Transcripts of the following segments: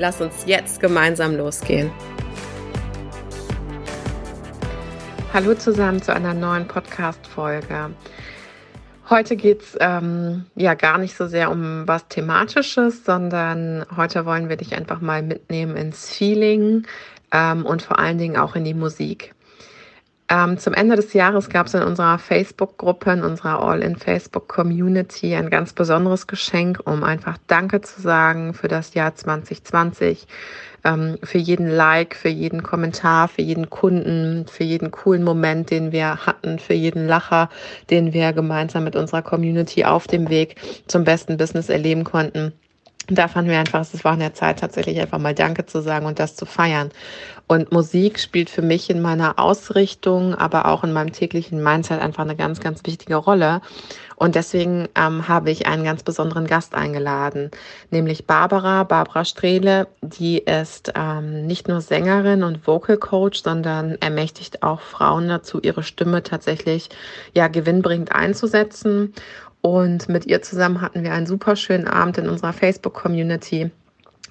Lass uns jetzt gemeinsam losgehen. Hallo zusammen zu einer neuen Podcast-Folge. Heute geht es ähm, ja gar nicht so sehr um was Thematisches, sondern heute wollen wir dich einfach mal mitnehmen ins Feeling ähm, und vor allen Dingen auch in die Musik. Ähm, zum Ende des Jahres gab es in unserer Facebook-Gruppe, in unserer All-in-Facebook-Community ein ganz besonderes Geschenk, um einfach Danke zu sagen für das Jahr 2020, ähm, für jeden Like, für jeden Kommentar, für jeden Kunden, für jeden coolen Moment, den wir hatten, für jeden Lacher, den wir gemeinsam mit unserer Community auf dem Weg zum besten Business erleben konnten da fanden wir einfach, es war in der Zeit tatsächlich einfach mal Danke zu sagen und das zu feiern. Und Musik spielt für mich in meiner Ausrichtung, aber auch in meinem täglichen Mindset einfach eine ganz, ganz wichtige Rolle. Und deswegen ähm, habe ich einen ganz besonderen Gast eingeladen, nämlich Barbara, Barbara Strehle. Die ist ähm, nicht nur Sängerin und Vocal Coach, sondern ermächtigt auch Frauen dazu, ihre Stimme tatsächlich ja gewinnbringend einzusetzen. Und mit ihr zusammen hatten wir einen super schönen Abend in unserer Facebook-Community.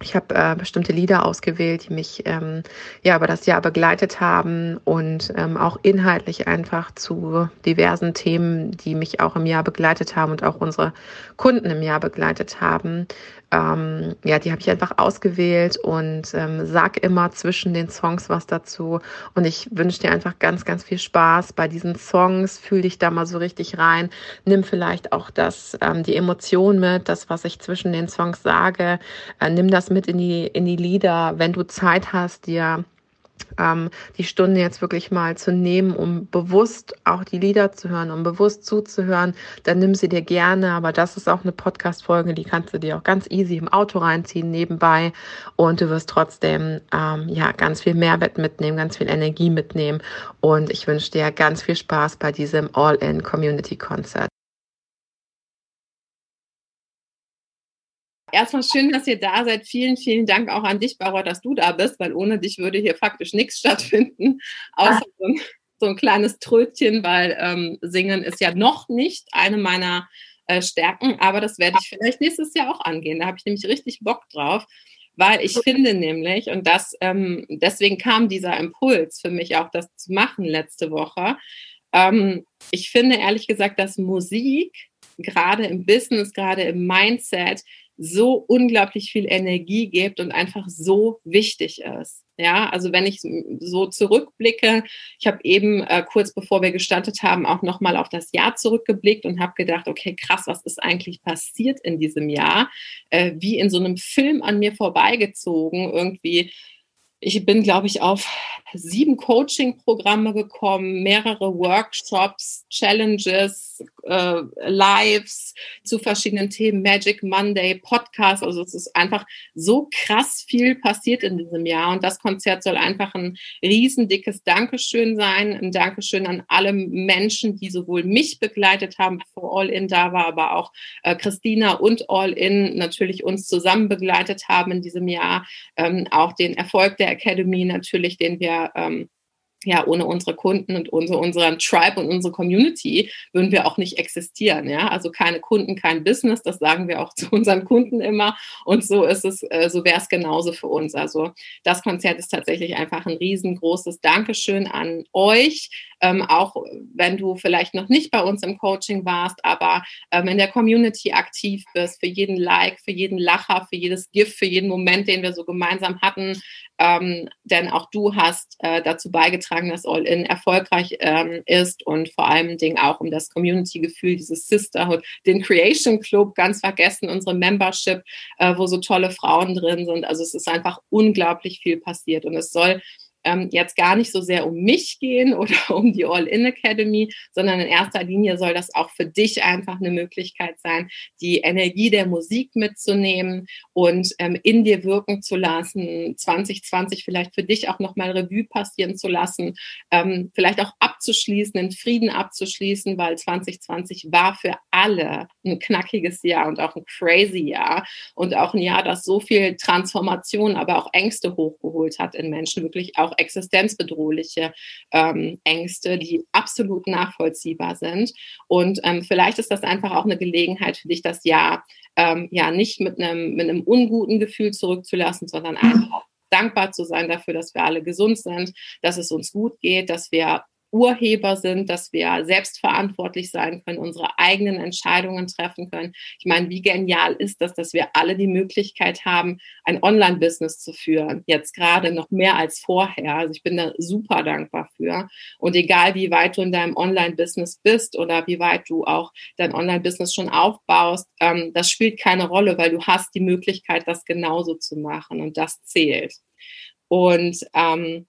Ich habe äh, bestimmte Lieder ausgewählt, die mich ähm, ja über das Jahr begleitet haben und ähm, auch inhaltlich einfach zu diversen Themen, die mich auch im Jahr begleitet haben und auch unsere Kunden im Jahr begleitet haben, ähm, ja, die habe ich einfach ausgewählt und ähm, sag immer zwischen den Songs was dazu. Und ich wünsche dir einfach ganz, ganz viel Spaß bei diesen Songs. Fühl dich da mal so richtig rein. Nimm vielleicht auch das, ähm, die Emotion mit, das, was ich zwischen den Songs sage. Äh, nimm das mit in die, in die Lieder, wenn du Zeit hast, dir ähm, die Stunde jetzt wirklich mal zu nehmen, um bewusst auch die Lieder zu hören, um bewusst zuzuhören, dann nimm sie dir gerne. Aber das ist auch eine Podcast-Folge, die kannst du dir auch ganz easy im Auto reinziehen, nebenbei. Und du wirst trotzdem ähm, ja ganz viel Mehrwert mitnehmen, ganz viel Energie mitnehmen. Und ich wünsche dir ganz viel Spaß bei diesem All-in-Community-Concert. Erstmal schön, dass ihr da seid. Vielen, vielen Dank auch an dich, Barbara, dass du da bist, weil ohne dich würde hier faktisch nichts stattfinden, außer so ein, so ein kleines Trötchen, weil ähm, Singen ist ja noch nicht eine meiner äh, Stärken, aber das werde ich vielleicht nächstes Jahr auch angehen. Da habe ich nämlich richtig Bock drauf, weil ich finde nämlich, und das ähm, deswegen kam dieser Impuls für mich auch, das zu machen letzte Woche. Ähm, ich finde ehrlich gesagt, dass Musik gerade im Business, gerade im Mindset so unglaublich viel Energie gibt und einfach so wichtig ist. Ja, also wenn ich so zurückblicke, ich habe eben äh, kurz bevor wir gestartet haben auch noch mal auf das Jahr zurückgeblickt und habe gedacht, okay, krass, was ist eigentlich passiert in diesem Jahr? Äh, wie in so einem Film an mir vorbeigezogen, irgendwie ich bin, glaube ich, auf sieben Coaching-Programme gekommen, mehrere Workshops, Challenges, äh, Lives zu verschiedenen Themen, Magic Monday, Podcast. Also es ist einfach so krass viel passiert in diesem Jahr. Und das Konzert soll einfach ein riesendickes Dankeschön sein. Ein Dankeschön an alle Menschen, die sowohl mich begleitet haben, bevor All In da war, aber auch äh, Christina und All In natürlich uns zusammen begleitet haben in diesem Jahr. Ähm, auch den Erfolg der Academy natürlich, den wir ähm, ja, ohne unsere Kunden und unsere, unseren Tribe und unsere Community würden wir auch nicht existieren. Ja, also keine Kunden, kein Business. Das sagen wir auch zu unseren Kunden immer. Und so ist es, äh, so wäre es genauso für uns. Also das Konzert ist tatsächlich einfach ein riesengroßes Dankeschön an euch. Ähm, auch wenn du vielleicht noch nicht bei uns im Coaching warst, aber ähm, in der Community aktiv bist, für jeden Like, für jeden Lacher, für jedes Gift, für jeden Moment, den wir so gemeinsam hatten, ähm, denn auch du hast äh, dazu beigetragen, dass All-In erfolgreich ähm, ist und vor allem Ding auch um das Community-Gefühl, dieses Sisterhood, den Creation Club, ganz vergessen, unsere Membership, äh, wo so tolle Frauen drin sind. Also es ist einfach unglaublich viel passiert und es soll ähm, jetzt gar nicht so sehr um mich gehen oder um die All-In Academy, sondern in erster Linie soll das auch für dich einfach eine Möglichkeit sein, die Energie der Musik mitzunehmen und ähm, in dir wirken zu lassen, 2020 vielleicht für dich auch nochmal Revue passieren zu lassen, ähm, vielleicht auch abzuschließen, in Frieden abzuschließen, weil 2020 war für alle ein knackiges Jahr und auch ein crazy Jahr und auch ein Jahr, das so viel Transformation, aber auch Ängste hochgeholt hat in Menschen, wirklich auch existenzbedrohliche ähm, Ängste, die absolut nachvollziehbar sind. Und ähm, vielleicht ist das einfach auch eine Gelegenheit für dich, das Jahr ähm, ja nicht mit einem, mit einem unguten Gefühl zurückzulassen, sondern einfach dankbar zu sein dafür, dass wir alle gesund sind, dass es uns gut geht, dass wir Urheber sind, dass wir selbstverantwortlich sein können, unsere eigenen Entscheidungen treffen können. Ich meine, wie genial ist das, dass wir alle die Möglichkeit haben, ein Online-Business zu führen, jetzt gerade noch mehr als vorher. Also ich bin da super dankbar für. Und egal, wie weit du in deinem Online-Business bist oder wie weit du auch dein Online-Business schon aufbaust, ähm, das spielt keine Rolle, weil du hast die Möglichkeit, das genauso zu machen und das zählt. Und ähm,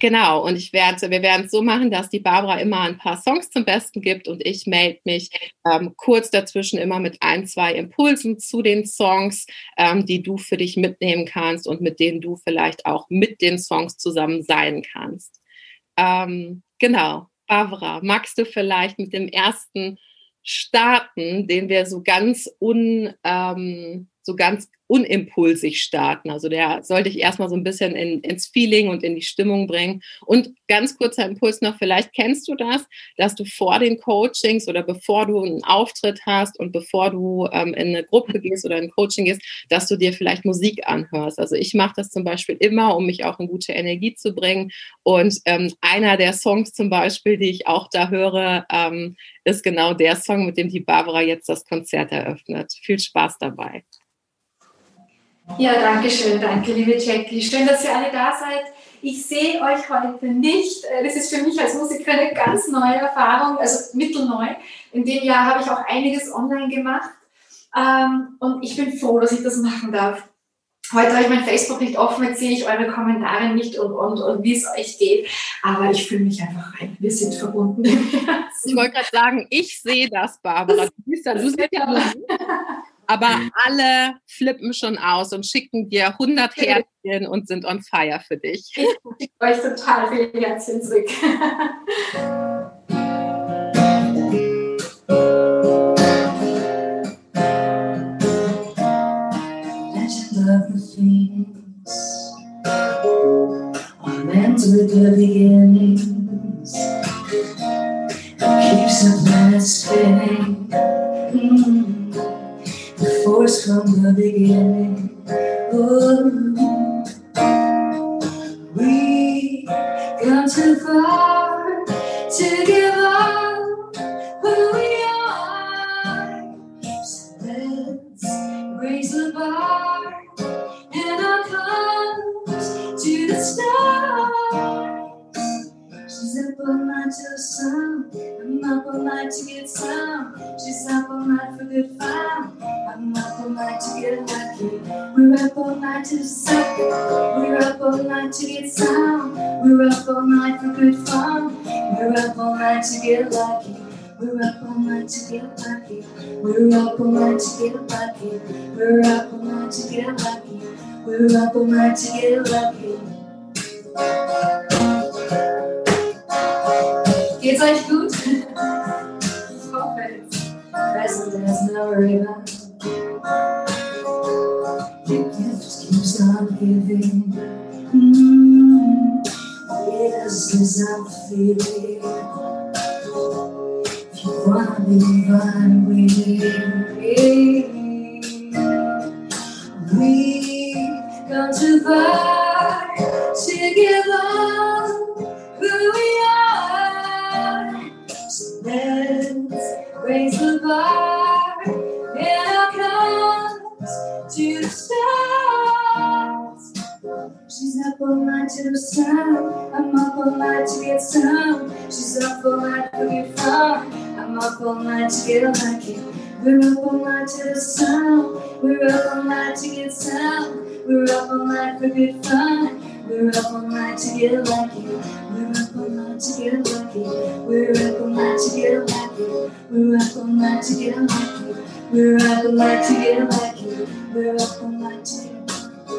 Genau, und ich werde, wir werden es so machen, dass die Barbara immer ein paar Songs zum Besten gibt und ich melde mich ähm, kurz dazwischen immer mit ein, zwei Impulsen zu den Songs, ähm, die du für dich mitnehmen kannst und mit denen du vielleicht auch mit den Songs zusammen sein kannst. Ähm, genau, Barbara, magst du vielleicht mit dem ersten starten, den wir so ganz un, ähm, so ganz unimpulsig starten. Also der sollte ich erstmal so ein bisschen in, ins Feeling und in die Stimmung bringen. Und ganz kurzer Impuls noch, vielleicht kennst du das, dass du vor den Coachings oder bevor du einen Auftritt hast und bevor du ähm, in eine Gruppe gehst oder in ein Coaching gehst, dass du dir vielleicht Musik anhörst. Also ich mache das zum Beispiel immer, um mich auch in gute Energie zu bringen. Und ähm, einer der Songs zum Beispiel, die ich auch da höre, ähm, ist genau der Song, mit dem die Barbara jetzt das Konzert eröffnet. Viel Spaß dabei. Ja, danke schön. Danke, liebe Jackie. Schön, dass ihr alle da seid. Ich sehe euch heute nicht. Äh, das ist für mich als Musikerin eine ganz neue Erfahrung, also mittelneu. In dem Jahr habe ich auch einiges online gemacht. Ähm, und ich bin froh, dass ich das machen darf. Heute habe ich mein Facebook nicht offen, jetzt sehe ich eure Kommentare nicht und, und, und wie es euch geht. Aber ich fühle mich einfach rein. Wir sind verbunden. Ich wollte gerade sagen, ich sehe das, Barbara. Du siehst ja, du siehst ja aber mhm. alle flippen schon aus und schicken dir 100 Herzchen und sind on fire für dich. Ich euch total viele Herzchen zurück. with the beginnings keeps the planet spinning. From the beginning. Oh, night to suck. We're up all night to get some. We're up all night for good fun. We're up all night to get lucky. We're up all night to get lucky. We're up all night to get lucky. We're up all night to get lucky. We're up all night to get lucky. Geht's euch gut? Ich hoffe es. As no river. The gift keeps on giving. Mm, yes, as I'm feeling. If you wanna be mine with me, we come too far to give up who we are. So let's raise the bar to the stars. She's up all night to sun. I'm up all night to get some. She's up all night to get fun. I'm up all night to get lucky. We're up all night to the sun. We're up all night to get some. We're up all night for good fun. We're up all night to get lucky. We're up all night to get lucky. We're up all night to get lucky. We're up all night to get lucky. We're up all night to get lucky. We're up all night to get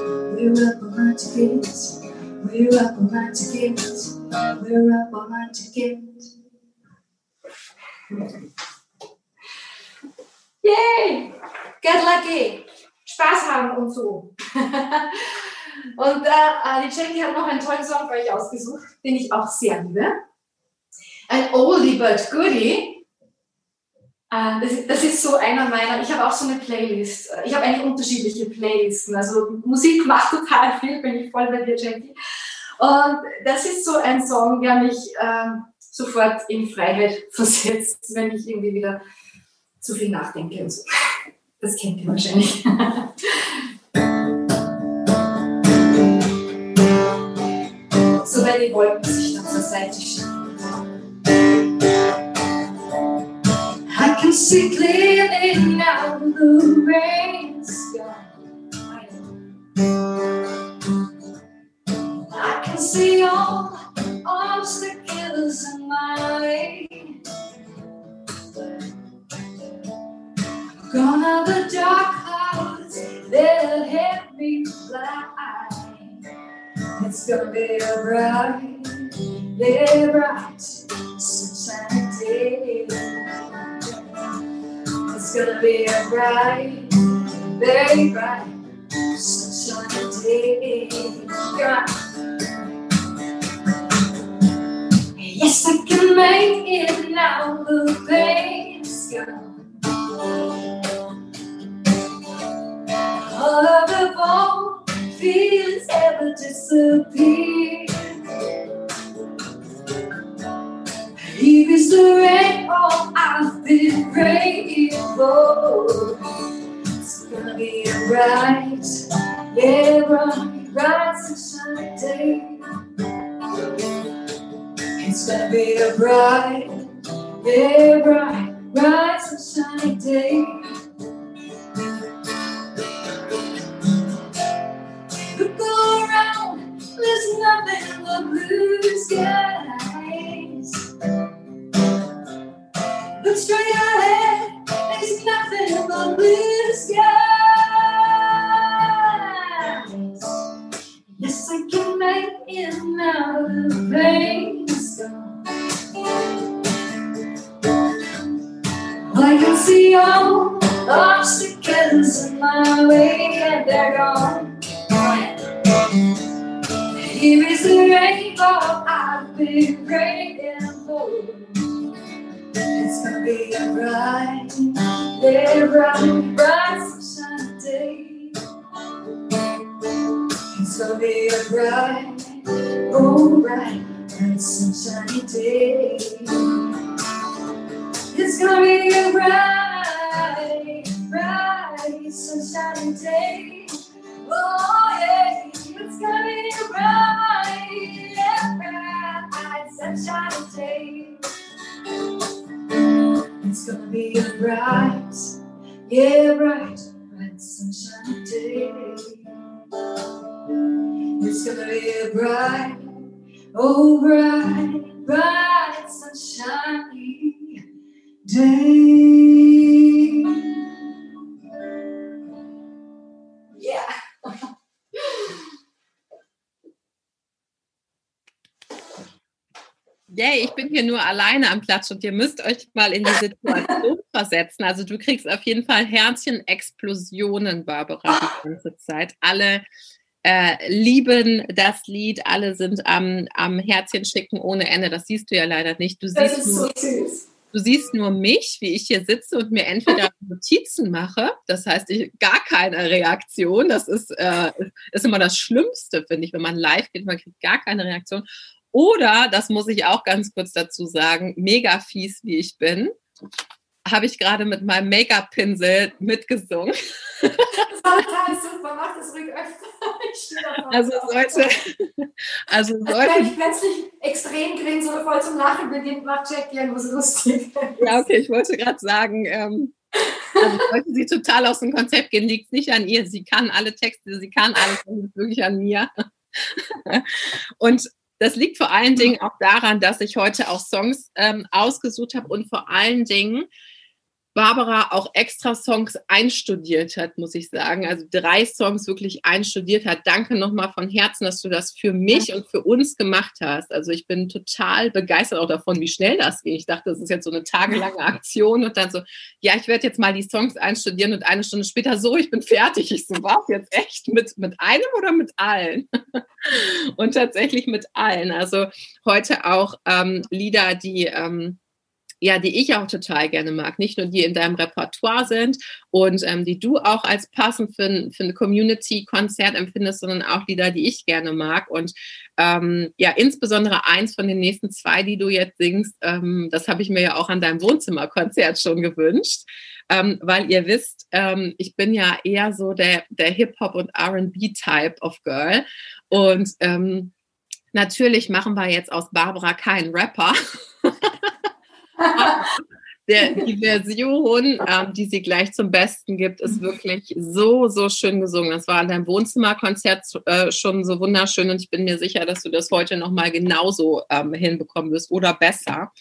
We're up night to get We're up night to get We're up night to get Yay! Get lucky! Spaß haben und so. und äh, die Jackie hat noch einen tollen Song für euch ausgesucht, den ich auch sehr liebe. Ein Oldie but Goodie. Äh, das, das ist so einer meiner, ich habe auch so eine Playlist. Ich habe eigentlich unterschiedliche Playlisten. Also Musik macht total viel, bin ich voll bei dir, Jackie. Und das ist so ein Song, der mich ähm, sofort in Freiheit versetzt, wenn ich irgendwie wieder zu viel nachdenke und so. Das kennt ihr wahrscheinlich. so wenn die Wolken sich dann zur Seite schieben. See clearly now the rain's gone. I can see all obstacles in my way. Gone are the dark clouds that hit me fly. It's gonna be a bright, yeah, bright, sunshiny day. Gonna be a bright, very bright, sunshiny day. Yes, I can make it now. The pain's gone. All of the bone feelings ever disappear. Here is the all I've been praying for. It's gonna be a bright, yeah, bright, bright sunshine day. It's gonna be a bright, yeah, bright, bright sunshiny day. Look around, there's nothing but blue skies. could stray ahead. It's gonna be a bright, bright, bright sunshine day. It's gonna be a bright, oh, bright, bright day. It's gonna be a bright, bright day. Oh yeah, it's gonna be a bright, yeah, bright day. It's gonna be a bright, yeah, bright, bright sunshiny day. It's gonna be a bright, oh bright, bright sunshiny day. Yay, ich bin hier nur alleine am Platz und ihr müsst euch mal in die Situation versetzen. Also du kriegst auf jeden Fall Herzchen-Explosionen, Barbara, die ganze Zeit. Alle äh, lieben das Lied, alle sind am, am Herzchen schicken ohne Ende. Das siehst du ja leider nicht. Du Das siehst, nur, so du siehst nur mich, wie ich hier sitze und mir entweder Notizen mache. Das heißt, ich gar keine Reaktion. Das ist, äh, ist immer das Schlimmste, finde ich, wenn man live geht, man kriegt gar keine Reaktion. Oder, das muss ich auch ganz kurz dazu sagen, mega fies wie ich bin, habe ich gerade mit meinem Make-up-Pinsel mitgesungen. Das war total super. Mach das ruhig öfter. Also sollte, also Wenn sollte, ich plötzlich extrem grinse oder voll zum Lachen beginnt, macht Jackie irgendwas lustig. ja okay, ich wollte gerade sagen, ähm, also sollte sie total aus dem Konzept gehen, liegt es nicht an ihr. Sie kann alle Texte, sie kann alles, das wirklich an mir. und das liegt vor allen Dingen auch daran, dass ich heute auch Songs ähm, ausgesucht habe und vor allen Dingen Barbara auch extra Songs einstudiert hat, muss ich sagen. Also drei Songs wirklich einstudiert hat. Danke nochmal von Herzen, dass du das für mich und für uns gemacht hast. Also ich bin total begeistert auch davon, wie schnell das geht. Ich dachte, das ist jetzt so eine tagelange Aktion und dann so, ja, ich werde jetzt mal die Songs einstudieren und eine Stunde später so, ich bin fertig. Ich so, was jetzt echt mit, mit einem oder mit allen? und tatsächlich mit allen. Also heute auch ähm, Lieder, die ähm, ja, die ich auch total gerne mag. Nicht nur die in deinem Repertoire sind und ähm, die du auch als passend für für ein Community-Konzert empfindest, sondern auch Lieder, die ich gerne mag. Und ähm, ja, insbesondere eins von den nächsten zwei, die du jetzt singst, ähm, das habe ich mir ja auch an deinem Wohnzimmerkonzert schon gewünscht. Ähm, weil ihr wisst, ähm, ich bin ja eher so der, der Hip-Hop- und RB-Type of Girl. Und ähm, natürlich machen wir jetzt aus Barbara keinen Rapper. Der, die Version, ähm, die sie gleich zum Besten gibt, ist wirklich so, so schön gesungen. Das war an deinem Wohnzimmerkonzert äh, schon so wunderschön und ich bin mir sicher, dass du das heute nochmal genauso ähm, hinbekommen wirst oder besser.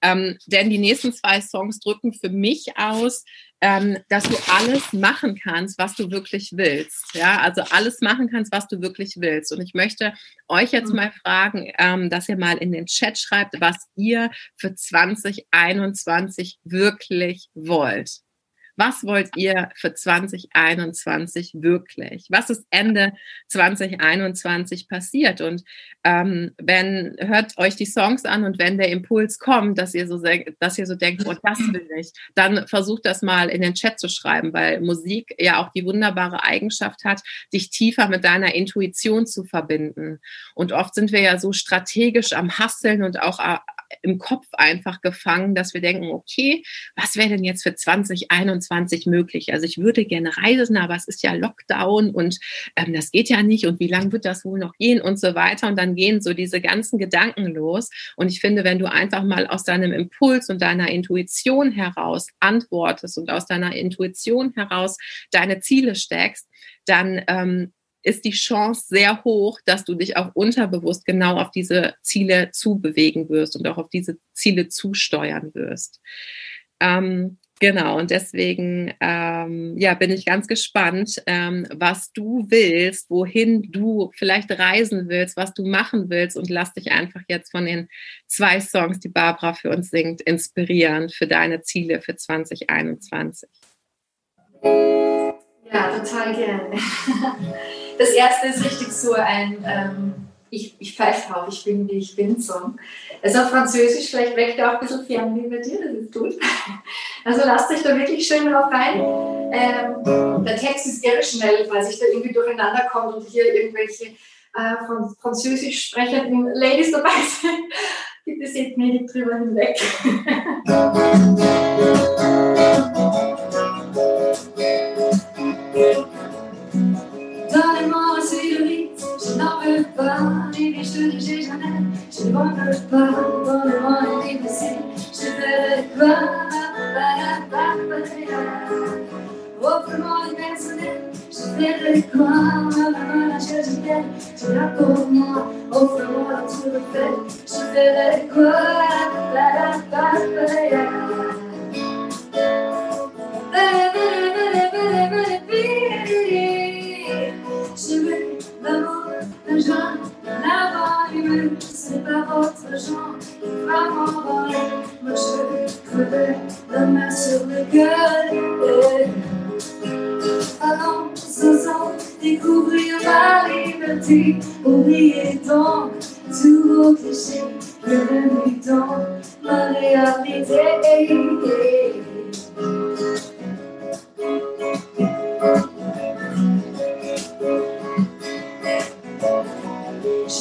Ähm, denn die nächsten zwei Songs drücken für mich aus, ähm, dass du alles machen kannst, was du wirklich willst. Ja, also alles machen kannst, was du wirklich willst. Und ich möchte euch jetzt mhm. mal fragen, ähm, dass ihr mal in den Chat schreibt, was ihr für 2021 wirklich wollt. Was wollt ihr für 2021 wirklich? Was ist Ende 2021 passiert? Und ähm, wenn hört euch die Songs an und wenn der Impuls kommt, dass ihr so, dass ihr so denkt, oh, das will ich, dann versucht das mal in den Chat zu schreiben, weil Musik ja auch die wunderbare Eigenschaft hat, dich tiefer mit deiner Intuition zu verbinden. Und oft sind wir ja so strategisch am Hasseln und auch äh, im Kopf einfach gefangen, dass wir denken, okay, was wäre denn jetzt für 2021 möglich? Also ich würde gerne reisen, aber es ist ja Lockdown und ähm, das geht ja nicht und wie lange wird das wohl noch gehen und so weiter. Und dann gehen so diese ganzen Gedanken los. Und ich finde, wenn du einfach mal aus deinem Impuls und deiner Intuition heraus antwortest und aus deiner Intuition heraus deine Ziele steckst, dann ähm, ist die Chance sehr hoch, dass du dich auch unterbewusst genau auf diese Ziele zubewegen wirst und auch auf diese Ziele zusteuern wirst. Ähm, genau, und deswegen ähm, ja, bin ich ganz gespannt, ähm, was du willst, wohin du vielleicht reisen willst, was du machen willst und lass dich einfach jetzt von den zwei Songs, die Barbara für uns singt, inspirieren für deine Ziele für 2021. Ja, total gerne. Das erste ist richtig so ein ähm, Ich, ich pfeife drauf, ich bin wie ich bin Song. Also auf Französisch, vielleicht weckt er auch ein bisschen Fernweh bei dir, das ist gut. Also lasst euch da wirklich schön drauf rein. Ähm, der Text ist irre schnell, weil sich da irgendwie durcheinander kommt und hier irgendwelche äh, von Französisch sprechenden Ladies dabei sind. Bitte seht mir nicht drüber hinweg. pas, les biches de chez Jeannette, je ne veux pas, dans le monde est passé, je veux pas, pas, pas, pas, Offre-moi du personnel, je verrai quoi, ma maman la charge d'elle, tu l'as pour moi, offre-moi tout le fait, je verrai quoi, la la la la la la la c'est pas votre genre, vraiment bon. Moi je crever la main sur le cœur. Allons, sans découvrir ma liberté, oubliez donc tous vos clichés, bienvenue dans ma réalité.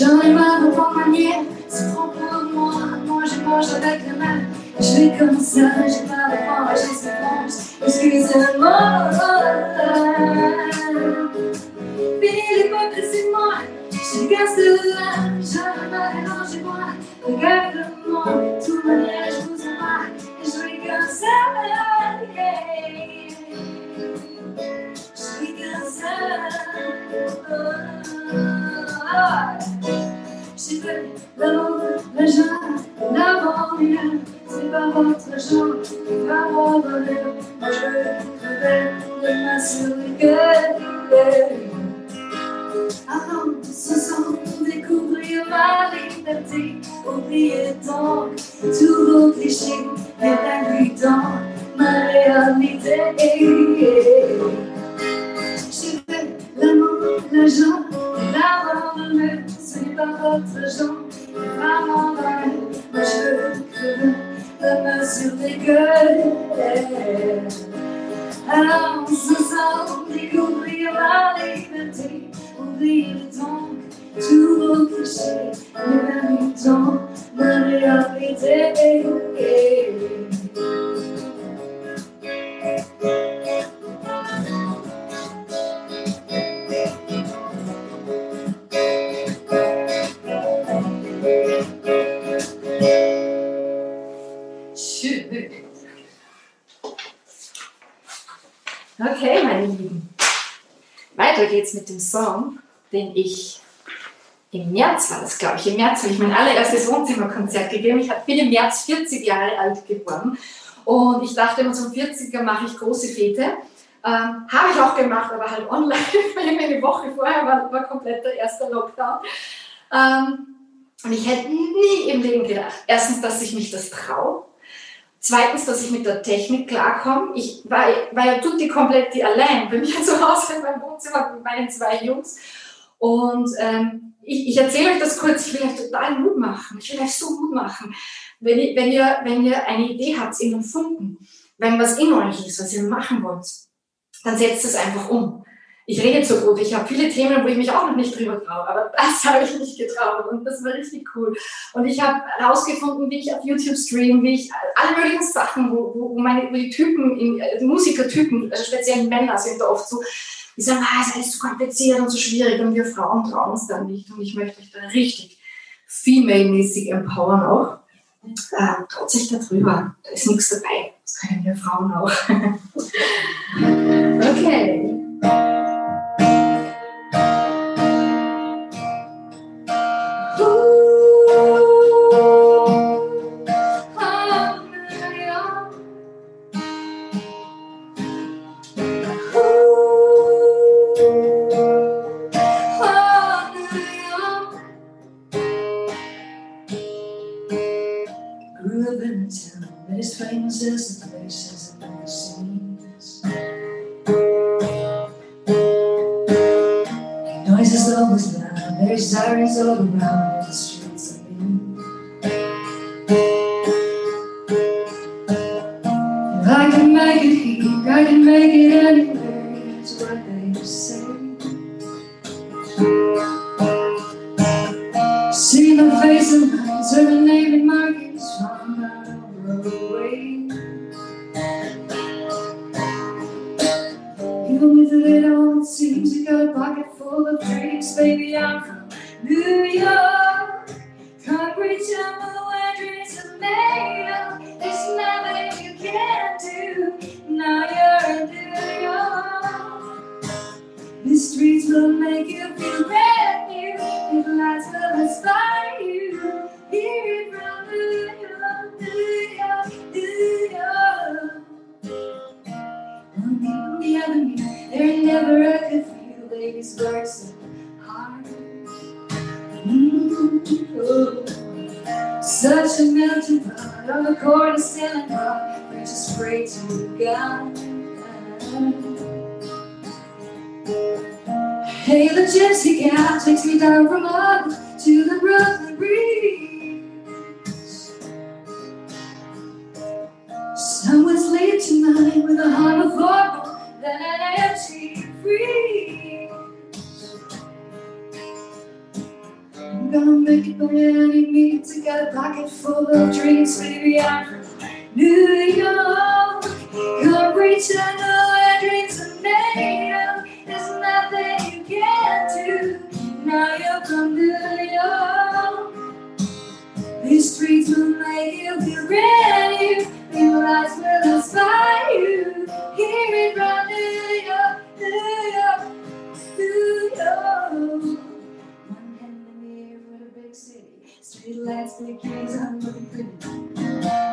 J'en ai marre de vos manières, c'est trop pour moi. Moi je mange avec la main, je vais comme ça, j'ai pas de ventre, j'ai ce ventre. Excusez-moi. Fini l'hypocrisie de moi, je casse là, j'en ai marre, mangez-moi. Regarde-moi, de toute manière, je vous embarque, et je vais comme ça. Je suis comme ça. J'ai volé la langue, la jungle, la banlieue. C'est pas votre genre, c'est pas votre l'air. Moi je rêvais de m'assurer que tu Avant de se sentir découvrir ma liberté, oubliez donc tous vos clichés et la dans ma réalité. J'ai fait l'amour, la joie, la me, c'est pas votre gentil vraiment mal. Mais je veux que la main sur tes gueules. Allons ensemble découvrir la liberté. Oublie donc tous vos clichés, les méritons, la réalité. Weiter geht's mit dem Song, den ich im März war das, glaube ich. Im März habe ich mein allererstes Wohnzimmerkonzert gegeben. Ich bin im März 40 Jahre alt geworden und ich dachte immer, zum 40er mache ich große Fete. Ähm, habe ich auch gemacht, aber halt online. Eine Woche vorher war, war komplett der erste Lockdown. Ähm, und ich hätte nie im Leben gedacht, erstens, dass ich mich das traue. Zweitens, dass ich mit der Technik klarkomme. Ich war, war ja tutti komplett die allein bei mir zu Hause in meinem Wohnzimmer mit meinen zwei Jungs. Und ähm, ich, ich erzähle euch das kurz, ich will euch total Mut machen. Ich will euch so Mut machen. Wenn ihr, wenn ihr, wenn ihr eine Idee habt, in den Funken, wenn was in euch ist, was ihr machen wollt, dann setzt es einfach um. Ich rede so gut, ich habe viele Themen, wo ich mich auch noch nicht drüber traue, aber das habe ich nicht getraut und das war richtig cool. Und ich habe herausgefunden, wie ich auf YouTube stream, wie ich alle möglichen Sachen, wo, wo, meine wo die Typen, in, äh, die Musikertypen, also speziell Männer sind da oft so, die sagen, ah, ist alles zu kompliziert und zu schwierig und wir Frauen trauen uns da nicht. Und ich möchte euch da richtig female-mäßig empowern auch. Äh, traut sich da drüber, da ist nichts dabei. Das können wir Frauen auch. okay.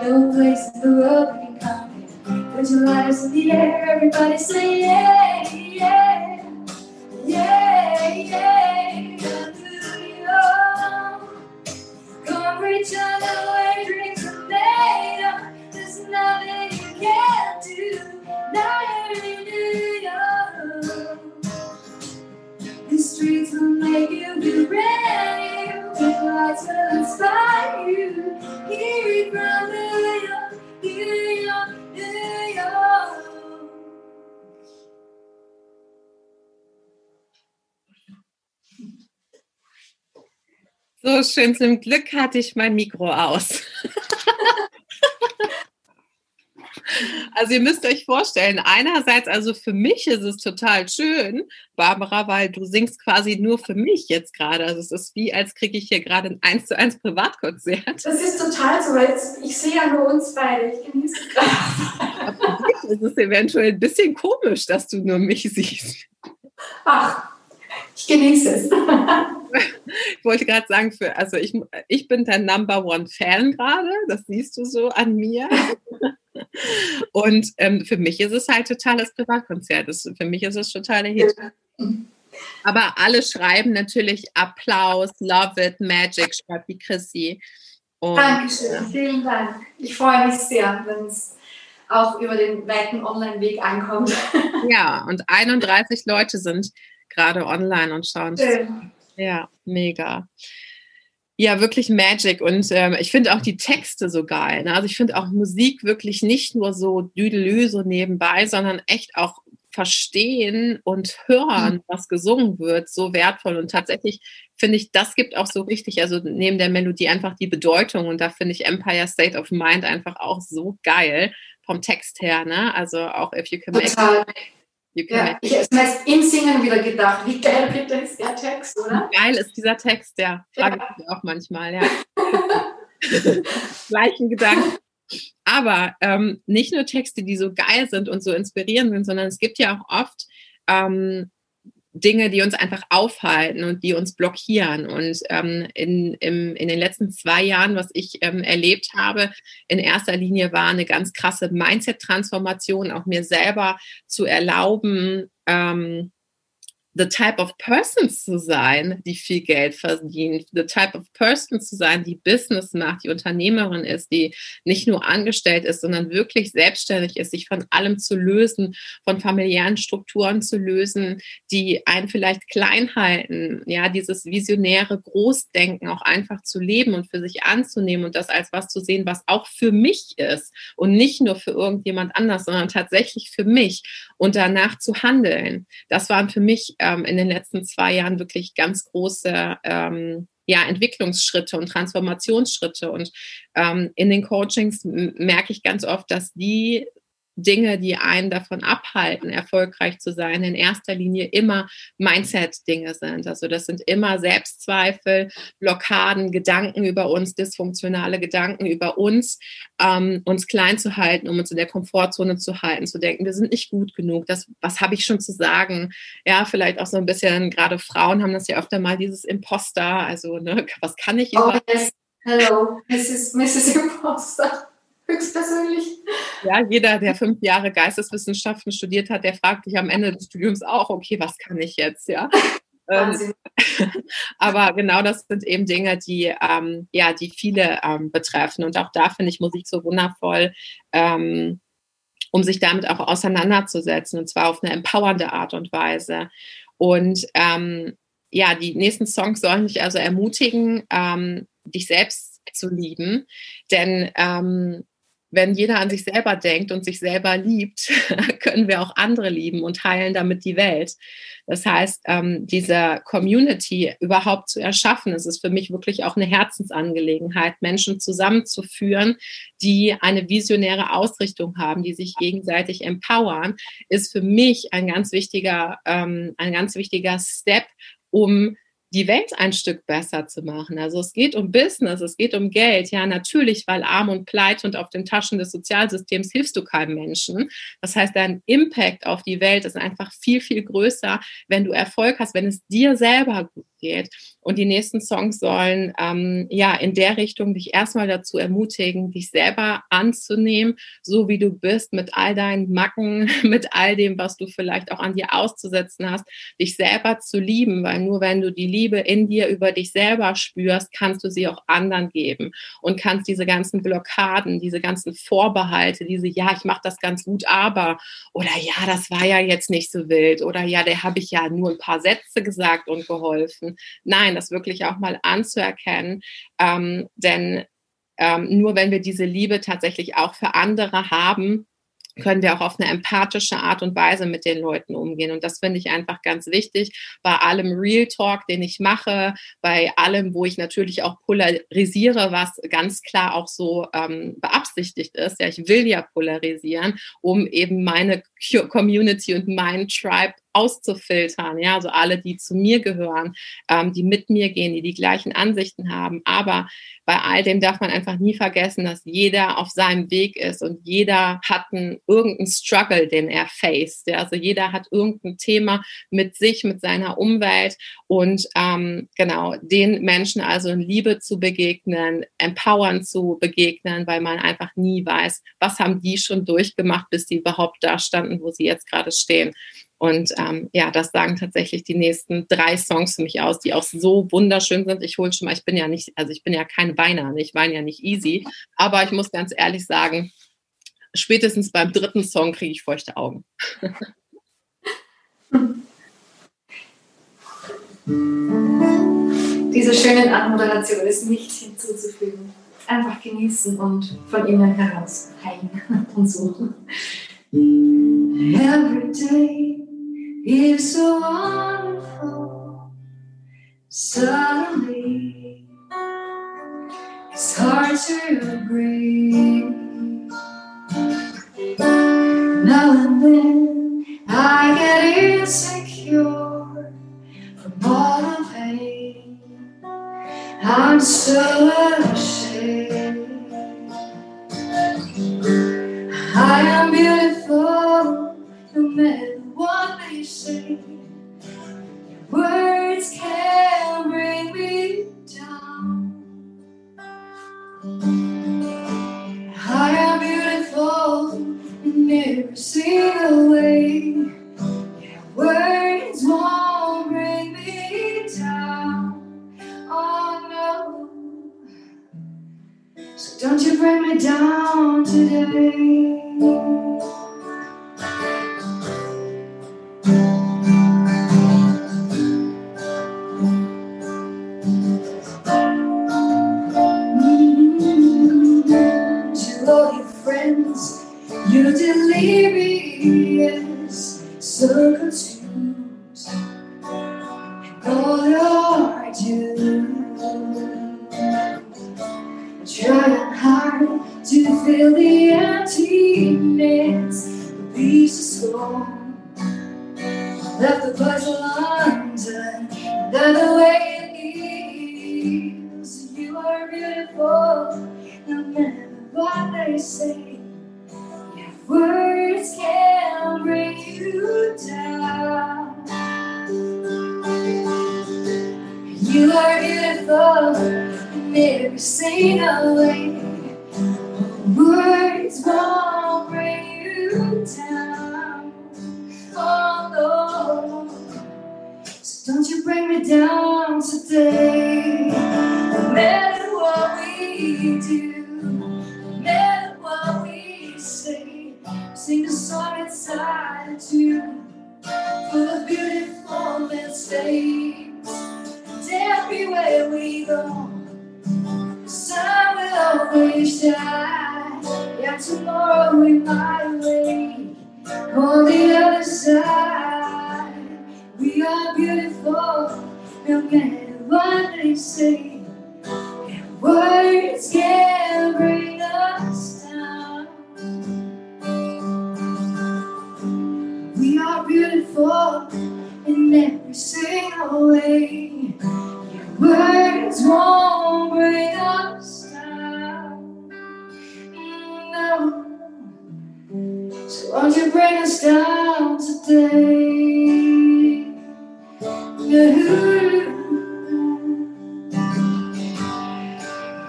No place in the world can come here. Put your lives in the air, everybody say yeah, So schön, zum Glück hatte ich mein Mikro aus. Also ihr müsst euch vorstellen, einerseits, also für mich ist es total schön, Barbara, weil du singst quasi nur für mich jetzt gerade. Also es ist wie, als kriege ich hier gerade ein 1 zu 1 Privatkonzert. Das ist total so, weil jetzt, ich sehe ja nur uns beide. Ich genieße es gerade. Für dich ist es eventuell ein bisschen komisch, dass du nur mich siehst. Ach, ich genieße es. Ich wollte gerade sagen, für, also ich, ich bin dein Number One Fan gerade, das siehst du so an mir. Und ähm, für mich ist es halt totales Privatkonzert. Das, für mich ist es totale Hit. Aber alle schreiben natürlich Applaus, Love it, Magic, schreibt die Chrissy. Und, Dankeschön, vielen Dank. Ich freue mich sehr, wenn es auch über den weiten Online-Weg ankommt. Ja, und 31 Leute sind gerade online und schauen. Schön. Ja, mega. Ja, wirklich Magic. Und ähm, ich finde auch die Texte so geil. Ne? Also ich finde auch Musik wirklich nicht nur so düdelü, so nebenbei, sondern echt auch verstehen und hören, was gesungen wird, so wertvoll. Und tatsächlich finde ich, das gibt auch so richtig, also neben der Melodie einfach die Bedeutung. Und da finde ich Empire State of Mind einfach auch so geil vom Text her. Ne? Also auch If You Can Make Total. You Can Ja, Make ich habe erst im Singen wieder gedacht, wie geil bitte ist der Text, oder? Wie geil ist dieser Text, ja. Frage ich mich auch manchmal, ja. Gleichen Gedanken. Aber ähm, nicht nur Texte, die so geil sind und so inspirierend sind, sondern es gibt ja auch oft ähm, Dinge, die uns einfach aufhalten und die uns blockieren. Und ähm, in, im, in den letzten zwei Jahren, was ich ähm, erlebt habe, in erster Linie war eine ganz krasse Mindset-Transformation, auch mir selber zu erlauben, ähm, the type of persons zu sein, die viel Geld verdient, the type of person zu sein, die Business macht, die Unternehmerin ist, die nicht nur angestellt ist, sondern wirklich selbstständig ist, sich von allem zu lösen, von familiären Strukturen zu lösen, die einen vielleicht klein halten, ja, dieses visionäre Großdenken auch einfach zu leben und für sich anzunehmen und das als was zu sehen, was auch für mich ist und nicht nur für irgendjemand anders, sondern tatsächlich für mich und danach zu handeln. Das waren für mich ähm, in den letzten zwei Jahren wirklich ganz große ähm, ja, Entwicklungsschritte und Transformationsschritte. Und ähm, in den Coachings merke ich ganz oft, dass die Dinge, die einen davon abhalten, erfolgreich zu sein, in erster Linie immer Mindset-Dinge sind. Also das sind immer Selbstzweifel, Blockaden, Gedanken über uns, dysfunktionale Gedanken über uns, ähm, uns klein zu halten, um uns in der Komfortzone zu halten, zu denken, wir sind nicht gut genug, das, was habe ich schon zu sagen? Ja, vielleicht auch so ein bisschen, gerade Frauen haben das ja öfter mal, dieses Imposter, also ne, was kann ich Oh, über yes. Hello, Mrs. Mrs. Imposter. Höchstpersönlich. Ja, jeder, der fünf Jahre Geisteswissenschaften studiert hat, der fragt sich am Ende des Studiums auch, okay, was kann ich jetzt, ja? Ähm, aber genau das sind eben Dinge, die, ähm, ja, die viele ähm, betreffen. Und auch da finde ich Musik so wundervoll, ähm, um sich damit auch auseinanderzusetzen, und zwar auf eine empowernde Art und Weise. Und ähm, ja, die nächsten Songs sollen dich also ermutigen, dich selbst zu lieben. Denn ähm, wenn jeder an sich selber denkt und sich selber liebt, können wir auch andere lieben und heilen damit die Welt. Das heißt, ähm, diese Community überhaupt zu erschaffen, es ist für mich wirklich auch eine Herzensangelegenheit, Menschen zusammenzuführen, die eine visionäre Ausrichtung haben, die sich gegenseitig empowern, ist für mich ein ganz wichtiger, ähm, ein ganz wichtiger Step, um die Welt ein Stück besser zu machen. Also es geht um Business, es geht um Geld. Ja, natürlich, weil arm und pleite und auf den Taschen des Sozialsystems hilfst du keinem Menschen. Das heißt, dein Impact auf die Welt ist einfach viel, viel größer, wenn du Erfolg hast, wenn es dir selber geht. Und die nächsten Songs sollen ähm, ja in der Richtung dich erstmal dazu ermutigen, dich selber anzunehmen, so wie du bist, mit all deinen Macken, mit all dem, was du vielleicht auch an dir auszusetzen hast, dich selber zu lieben, weil nur wenn du die Liebe in dir über dich selber spürst, kannst du sie auch anderen geben und kannst diese ganzen Blockaden, diese ganzen Vorbehalte, diese ja, ich mache das ganz gut, aber oder ja, das war ja jetzt nicht so wild oder ja, der habe ich ja nur ein paar Sätze gesagt und geholfen. Nein, das wirklich auch mal anzuerkennen, ähm, denn ähm, nur wenn wir diese Liebe tatsächlich auch für andere haben, können wir auch auf eine empathische Art und Weise mit den Leuten umgehen. Und das finde ich einfach ganz wichtig bei allem Real Talk, den ich mache, bei allem, wo ich natürlich auch polarisiere, was ganz klar auch so ähm, beabsichtigt ist. Ja, ich will ja polarisieren, um eben meine Community und meinen Tribe auszufiltern, ja, also alle, die zu mir gehören, ähm, die mit mir gehen, die die gleichen Ansichten haben. Aber bei all dem darf man einfach nie vergessen, dass jeder auf seinem Weg ist und jeder hat einen, irgendeinen Struggle, den er faced. Ja? Also jeder hat irgendein Thema mit sich, mit seiner Umwelt und ähm, genau den Menschen also in Liebe zu begegnen, empowern zu begegnen, weil man einfach nie weiß, was haben die schon durchgemacht, bis die überhaupt da standen, wo sie jetzt gerade stehen. Und ähm, ja, das sagen tatsächlich die nächsten drei Songs für mich aus, die auch so wunderschön sind. Ich hole schon mal, ich bin ja nicht, also ich bin ja kein Weiner, ne? ich weine ja nicht easy, aber ich muss ganz ehrlich sagen, spätestens beim dritten Song kriege ich feuchte Augen. Diese schöne Anmoderation ist nichts hinzuzufügen. Einfach genießen und von innen heraus heilen und suchen. Every day is so wonderful. Suddenly, it's hard to breathe. Now and then, I get insecure from all the pain. I'm so ashamed. I am beautiful, no matter say. Words can bring me down. I am beautiful in every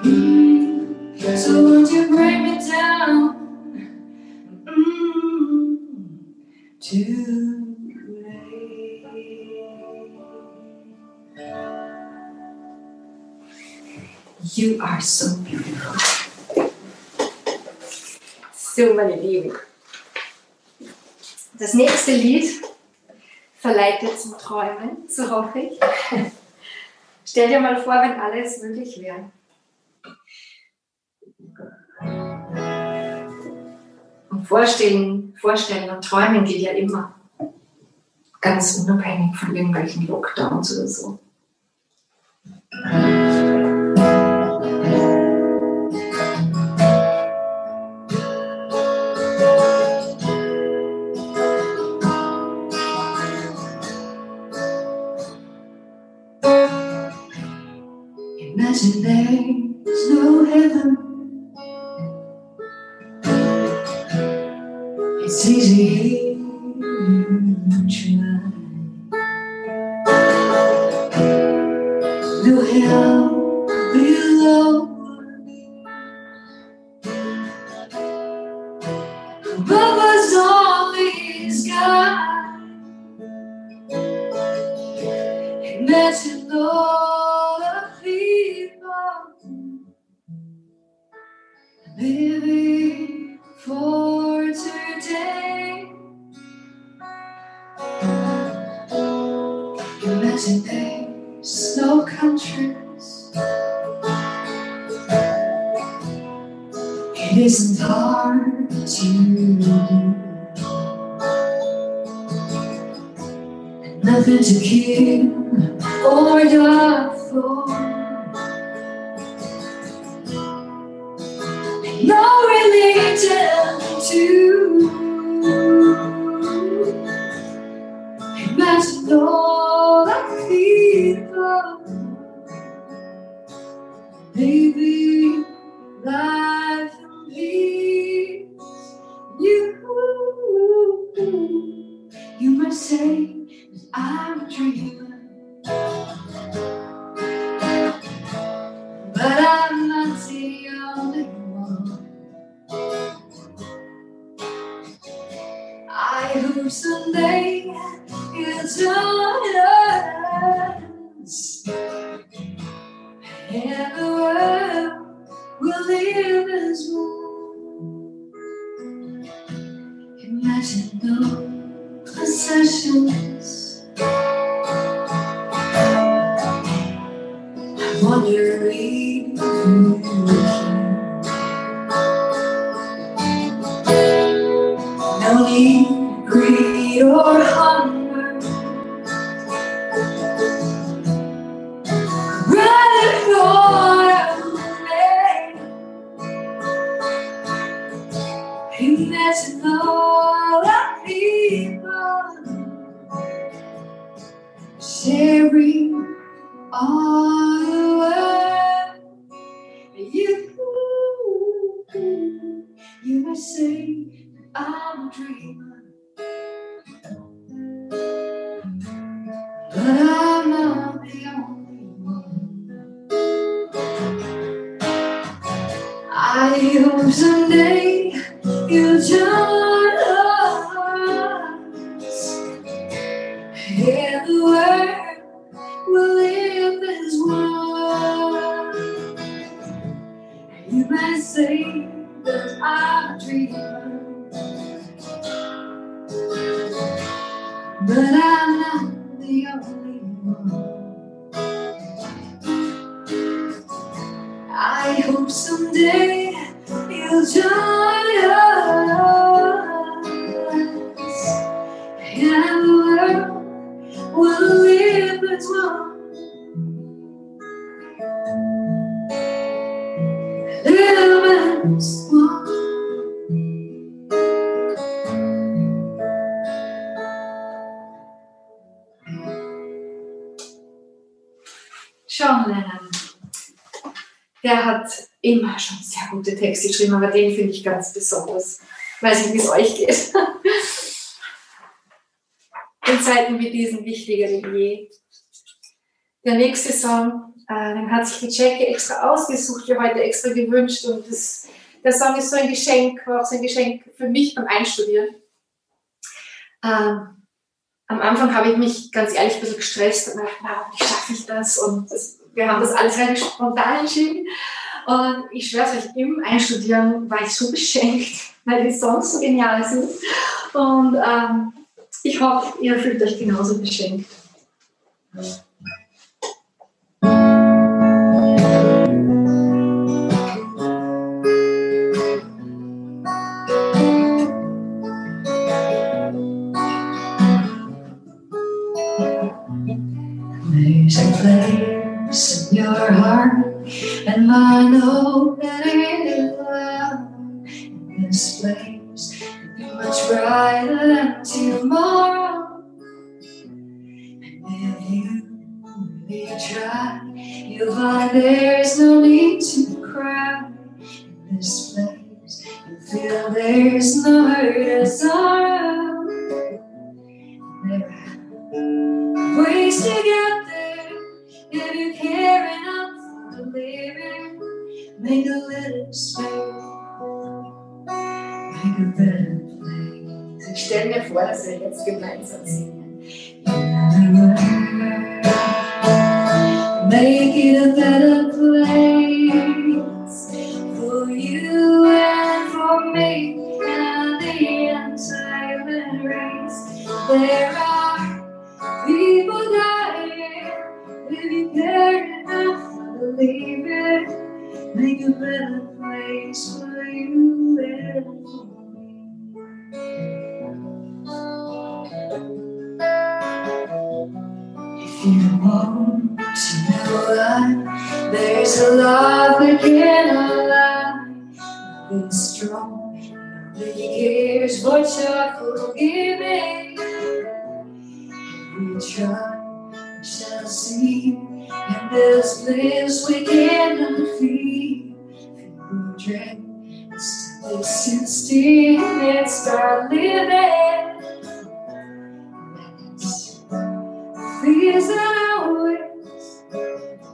So won't you break me down? Mm-hmm. You are so beautiful. So, meine Lieben. Das nächste Lied verleitet zum Träumen, so hoffe ich. Stell dir mal vor, wenn alles möglich wäre. Vorstellen, vorstellen und träumen geht ja immer. Ganz unabhängig von irgendwelchen Lockdowns oder so. Sunday is a immer schon sehr gute Texte geschrieben, aber den finde ich ganz besonders. Weiß nicht, wie es euch geht. In Zeiten wie diesen wichtiger denn je. Der nächste Song, äh, den hat sich die Jackie extra ausgesucht, für heute extra gewünscht. Und das, der Song ist so ein Geschenk, war auch so ein Geschenk für mich beim Einstudieren. Ähm, am Anfang habe ich mich ganz ehrlich ein bisschen gestresst und gedacht, na, wie schaffe ich das? Und das wir haben das alles relativ spontan entschieden. Und ich schwöre es euch, im Einstudieren war ich so beschenkt, weil die sonst so genial sind. Und ähm, ich hoffe, ihr fühlt euch genauso beschenkt. There's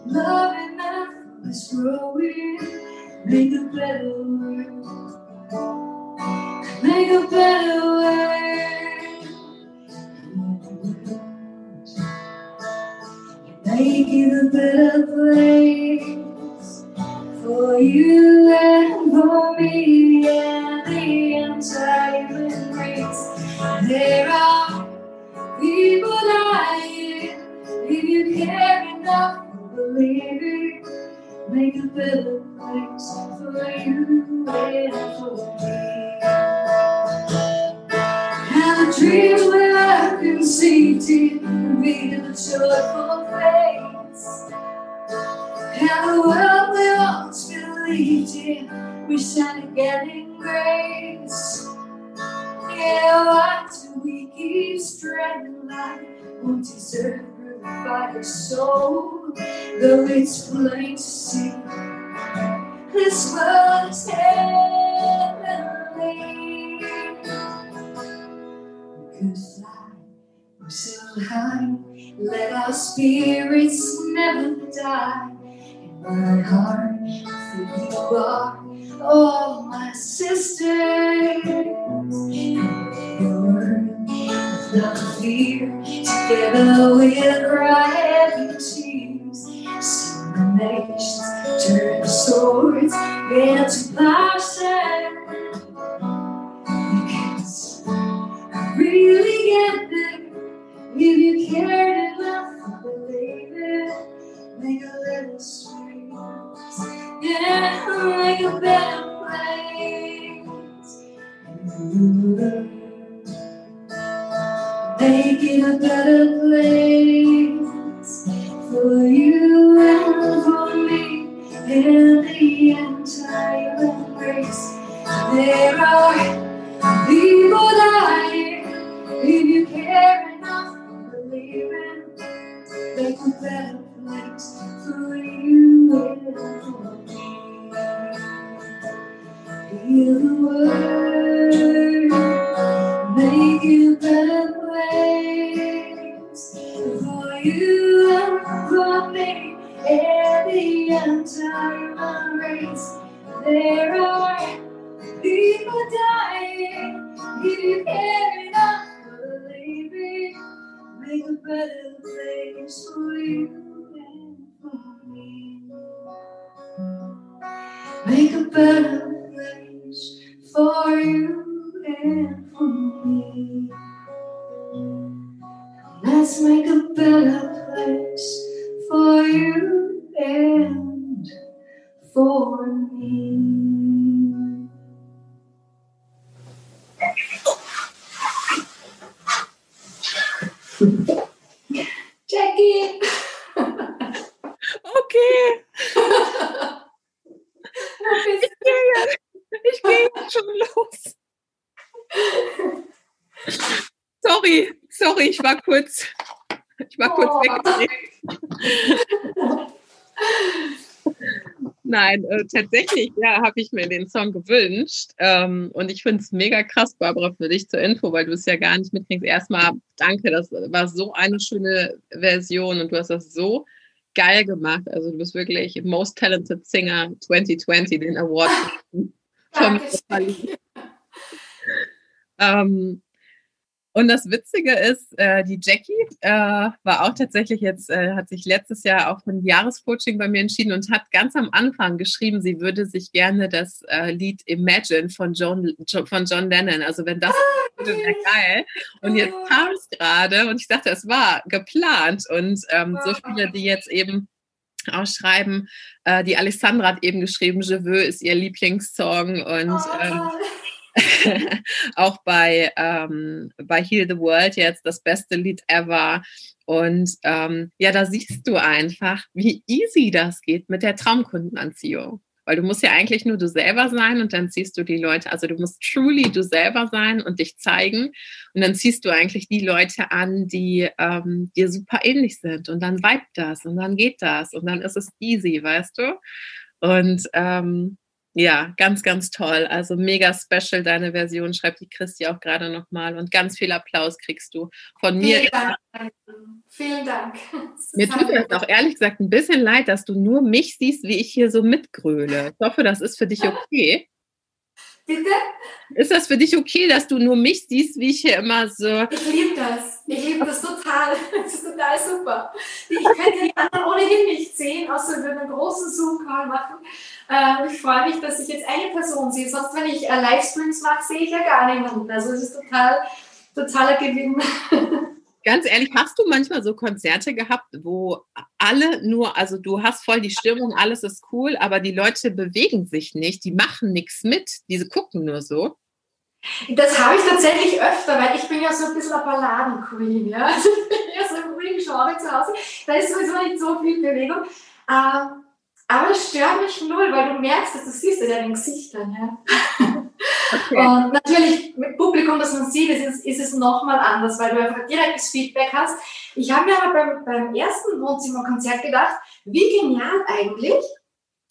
love enough is growing. Make a better world. Make a better way. Make it a better place straying like won't deserve by the soul? Though it's plain to see, this world is heavenly. We could fly so high, let our spirits never die. In my heart, for you are all my sisters. Your without fear, together we'll cry heavy tears. Sing the nations, turn the swords into plowshares. Because I really get there. If you cared enough it, make a little space. Yeah, make a better place. Make it a better place for you and for me and the entire race. There are people dying if you care enough to believe it. Make a better place for you and for me. Hear the word, There are people dying if you care enough believe it. Make a better place for you and for me. make a better place for you and for me. Let's make a better place for you and for me. Jackie! Okay, ich gehe ich gehe schon los. Sorry, sorry, ich war kurz, ich war kurz Oh. Nein, äh, tatsächlich, ja, habe ich mir den Song gewünscht. Ähm, und ich finde es mega krass, Barbara, für dich zur Info, weil du es ja gar nicht mitkriegst. Erstmal danke, das war so eine schöne Version und du hast das so geil gemacht. Also du bist wirklich Most Talented Singer 2020, den Award. Dankeschön. ähm, und das Witzige ist, äh, die Jackie äh, war auch tatsächlich jetzt, äh, hat sich letztes Jahr auch für ein Jahrescoaching bei mir entschieden und hat ganz am Anfang geschrieben, sie würde sich gerne das äh, Lied Imagine von John, Jo- von John Lennon, also wenn das würde, wäre geil. Und jetzt kam es gerade und ich dachte, es war geplant. Und ähm, so viele, die jetzt eben auch schreiben, äh, die Alessandra hat eben geschrieben, Je veux ist ihr Lieblingssong. Und ähm, Oh, auch bei, ähm, bei Heal the World jetzt das beste Lied ever. Und ähm, ja, da siehst du einfach, wie easy das geht mit der Traumkundenanziehung. Weil du musst ja eigentlich nur du selber sein und dann ziehst du die Leute, also du musst truly du selber sein und dich zeigen. Und dann ziehst du eigentlich die Leute an, die ähm, dir super ähnlich sind. Und dann vibet das und dann geht das und dann ist es easy, weißt du? Und ähm, ja, ganz, ganz toll. Also mega special deine Version, schreibt die Christi auch gerade nochmal. Und ganz viel Applaus kriegst du von mir. Vielen Dank. Vielen Dank. Mir tut es auch ehrlich gesagt ein bisschen leid, dass du nur mich siehst, wie ich hier so mitgröle. Ich hoffe, das ist für dich okay. Bitte? Ist das für dich okay, dass du nur mich siehst, wie ich hier immer so. Ich liebe das. Ich liebe das total. Total super. Ich könnte die anderen ohnehin nicht sehen, außer wir würden einen großen Zoom-Call machen. Ähm, ich freue mich, dass ich jetzt eine Person sehe. Sonst, wenn ich äh, Livestreams mache, sehe ich ja gar niemanden. Also es ist total, totaler Gewinn. Ganz ehrlich, hast du manchmal so Konzerte gehabt, wo alle nur, also du hast voll die Stimmung, alles ist cool, aber die Leute bewegen sich nicht, die machen nichts mit, diese gucken nur so. Das habe ich tatsächlich öfter, weil ich bin ja so ein bisschen eine Balladen-Queen. Ja? Also ich bin ja so im Genre zu Hause. Da ist sowieso nicht so viel Bewegung. Ähm, aber es stört mich null, weil du merkst, dass du siehst in den Gesichtern. Ja? Und natürlich mit Publikum, das man sieht, ist, es- ist es nochmal anders, weil du einfach direktes Feedback hast. Ich habe mir aber beim, beim ersten Wohnzimmerkonzert gedacht, wie genial eigentlich.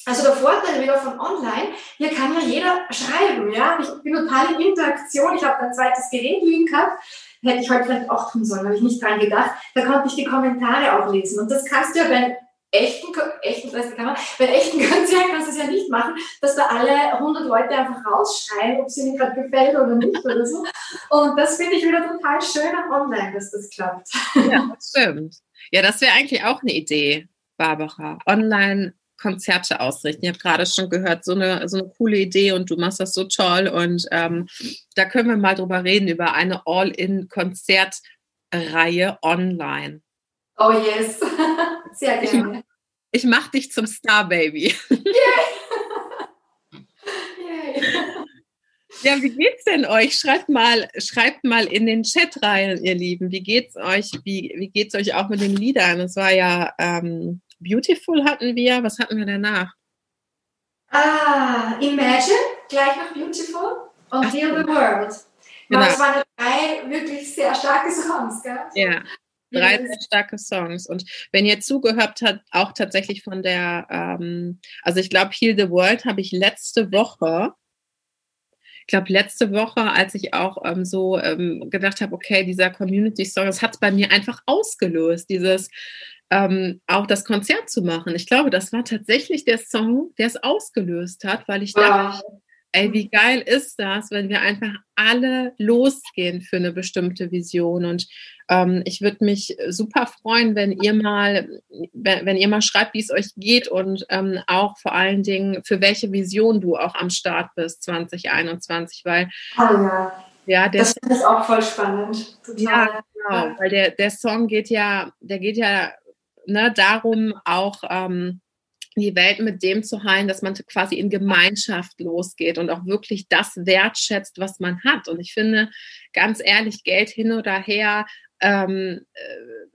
Also der Vorteil wieder von online, hier kann ja jeder schreiben, ja. Ich bin total in Interaktion. Ich habe ein zweites Gerät liegen gehabt. Hätte ich heute vielleicht auch tun sollen, habe ich nicht dran gedacht. Da konnte ich die Kommentare auch lesen. Und das kannst du ja beim echten, echten, das kann man, bei echten Konzert kannst du es ja nicht machen, dass da alle 100 Leute einfach rausschreien, ob es ihnen gerade gefällt oder nicht oder so. Und das finde ich wieder total schön am Online, dass das klappt. Ja, das stimmt. Ja, das wäre eigentlich auch eine Idee, Barbara. Online Konzerte ausrichten. Ich habe gerade schon gehört, so eine, so eine coole Idee und du machst das so toll. Und ähm, da können wir mal drüber reden, über eine All-in-Konzertreihe online. Oh yes. Sehr gerne. Ich mache dich zum Star Baby. Yay. Ja, wie geht's denn euch? Schreibt mal, schreibt mal in den Chat rein, ihr Lieben. Wie geht's euch? Wie, wie geht's euch auch mit den Liedern? Es war ja ähm, Beautiful hatten wir. Was hatten wir danach? Ah, Imagine, gleich nach Beautiful und Ach Heal so. the World. Genau. Das waren drei wirklich sehr starke Songs, gell? Ja. Drei sehr starke Songs. Und wenn ihr zugehört habt, auch tatsächlich von der, ähm, also ich glaube, Heal the World habe ich letzte Woche, ich glaube, letzte Woche, als ich auch ähm, so ähm, gedacht habe, okay, dieser Community-Song, das hat es bei mir einfach ausgelöst, dieses ähm, auch das Konzert zu machen. Ich glaube, das war tatsächlich der Song, der es ausgelöst hat, weil ich dachte, Wow. ey, wie geil ist das, wenn wir einfach alle losgehen für eine bestimmte Vision. Und ähm, ich würde mich super freuen, wenn ihr mal, wenn, ihr mal schreibt, wie es euch geht und ähm, auch vor allen Dingen, für welche Vision du auch am Start bist 2021, weil oh ja. Ja, der das ich auch voll spannend. Total. Ja, genau, weil der, der Song geht ja, der geht ja ne, darum, auch ähm, die Welt mit dem zu heilen, dass man quasi in Gemeinschaft losgeht und auch wirklich das wertschätzt, was man hat. Und ich finde, ganz ehrlich, Geld hin oder her, ähm, äh,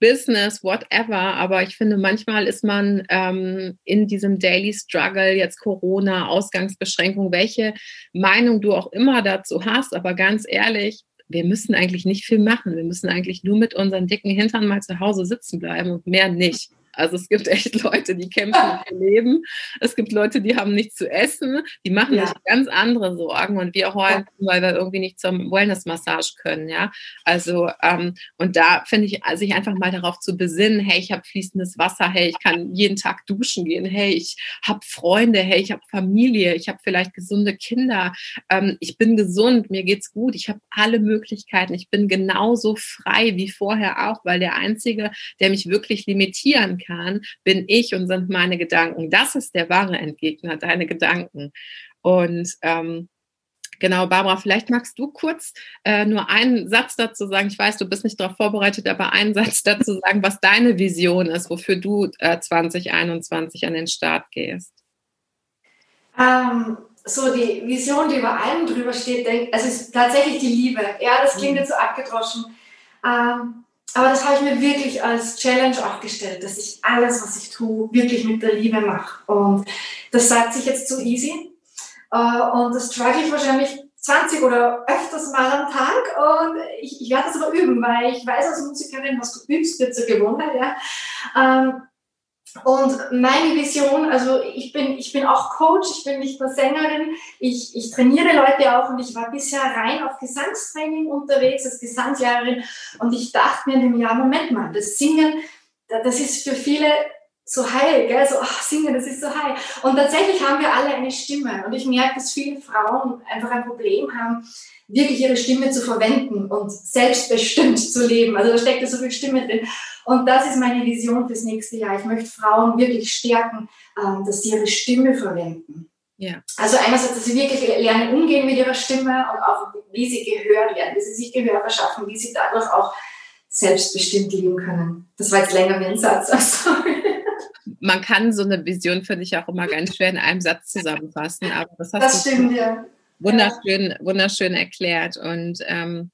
Business, whatever, aber ich finde, manchmal ist man ähm, in diesem Daily Struggle, jetzt Corona, Ausgangsbeschränkung, welche Meinung du auch immer dazu hast, aber ganz ehrlich, wir müssen eigentlich nicht viel machen. Wir müssen eigentlich nur mit unseren dicken Hintern mal zu Hause sitzen bleiben und mehr nicht. Also es gibt echt Leute, die kämpfen für Leben. Es gibt Leute, die haben nichts zu essen, die machen ja. sich ganz andere Sorgen und wir heulen, weil wir irgendwie nicht zum Wellness-Massage können, ja. Also ähm, und da finde ich, also sich einfach mal darauf zu besinnen, hey, ich habe fließendes Wasser, hey, ich kann jeden Tag duschen gehen, hey, ich habe Freunde, hey, ich habe Familie, ich habe vielleicht gesunde Kinder, ähm, ich bin gesund, mir geht's gut, ich habe alle Möglichkeiten, ich bin genauso frei wie vorher auch, weil der Einzige, der mich wirklich limitieren kann, bin ich und sind meine Gedanken. Das ist der wahre Entgegner, deine Gedanken. Und ähm, Genau, Barbara, vielleicht magst du kurz äh, nur einen Satz dazu sagen. Ich weiß, du bist nicht darauf vorbereitet, aber einen Satz dazu sagen, was deine Vision ist, wofür du äh, 2021 an den Start gehst. Ähm, so die Vision, die über allem drüber steht, denk, also ist tatsächlich die Liebe. Ja, das klingt mhm. jetzt so abgedroschen. Ähm, aber das habe ich mir wirklich als Challenge auch gestellt, dass ich alles, was ich tue, wirklich mit der Liebe mache. Und das sagt sich jetzt so easy. Äh, und das struggle ich wahrscheinlich 20 oder öfters mal am Tag. Und ich, ich werde das aber üben, weil ich weiß als Musikerin, was du übst, wird zur Gewohnheit. Ja. Ähm, und meine Vision, also ich bin, ich bin auch Coach, ich bin nicht nur Sängerin, ich, ich trainiere Leute auch und ich war bisher rein auf Gesangstraining unterwegs als Gesangslehrerin und ich dachte mir in dem Jahr, Moment mal, das Singen, das ist für viele so heil, gell? so ach, Singen, das ist so heil. Und tatsächlich haben wir alle eine Stimme und ich merke, dass viele Frauen einfach ein Problem haben, wirklich ihre Stimme zu verwenden und selbstbestimmt zu leben. Also da steckt ja so viel Stimme drin. Und das ist meine Vision fürs nächste Jahr. Ich möchte Frauen wirklich stärken, ähm, dass sie ihre Stimme verwenden. Ja. Also einerseits, dass sie wirklich lernen, umgehen mit ihrer Stimme und auch, wie sie Gehör lernen, wie sie sich Gehör verschaffen, wie sie dadurch auch selbstbestimmt leben können. Das war jetzt länger wie ein Satz. Sorry. Man kann so eine Vision, finde ich, auch immer ganz schwer in einem Satz zusammenfassen. Aber das hast das stimmt, ja. wunderschön, wunderschön erklärt. Und ähm,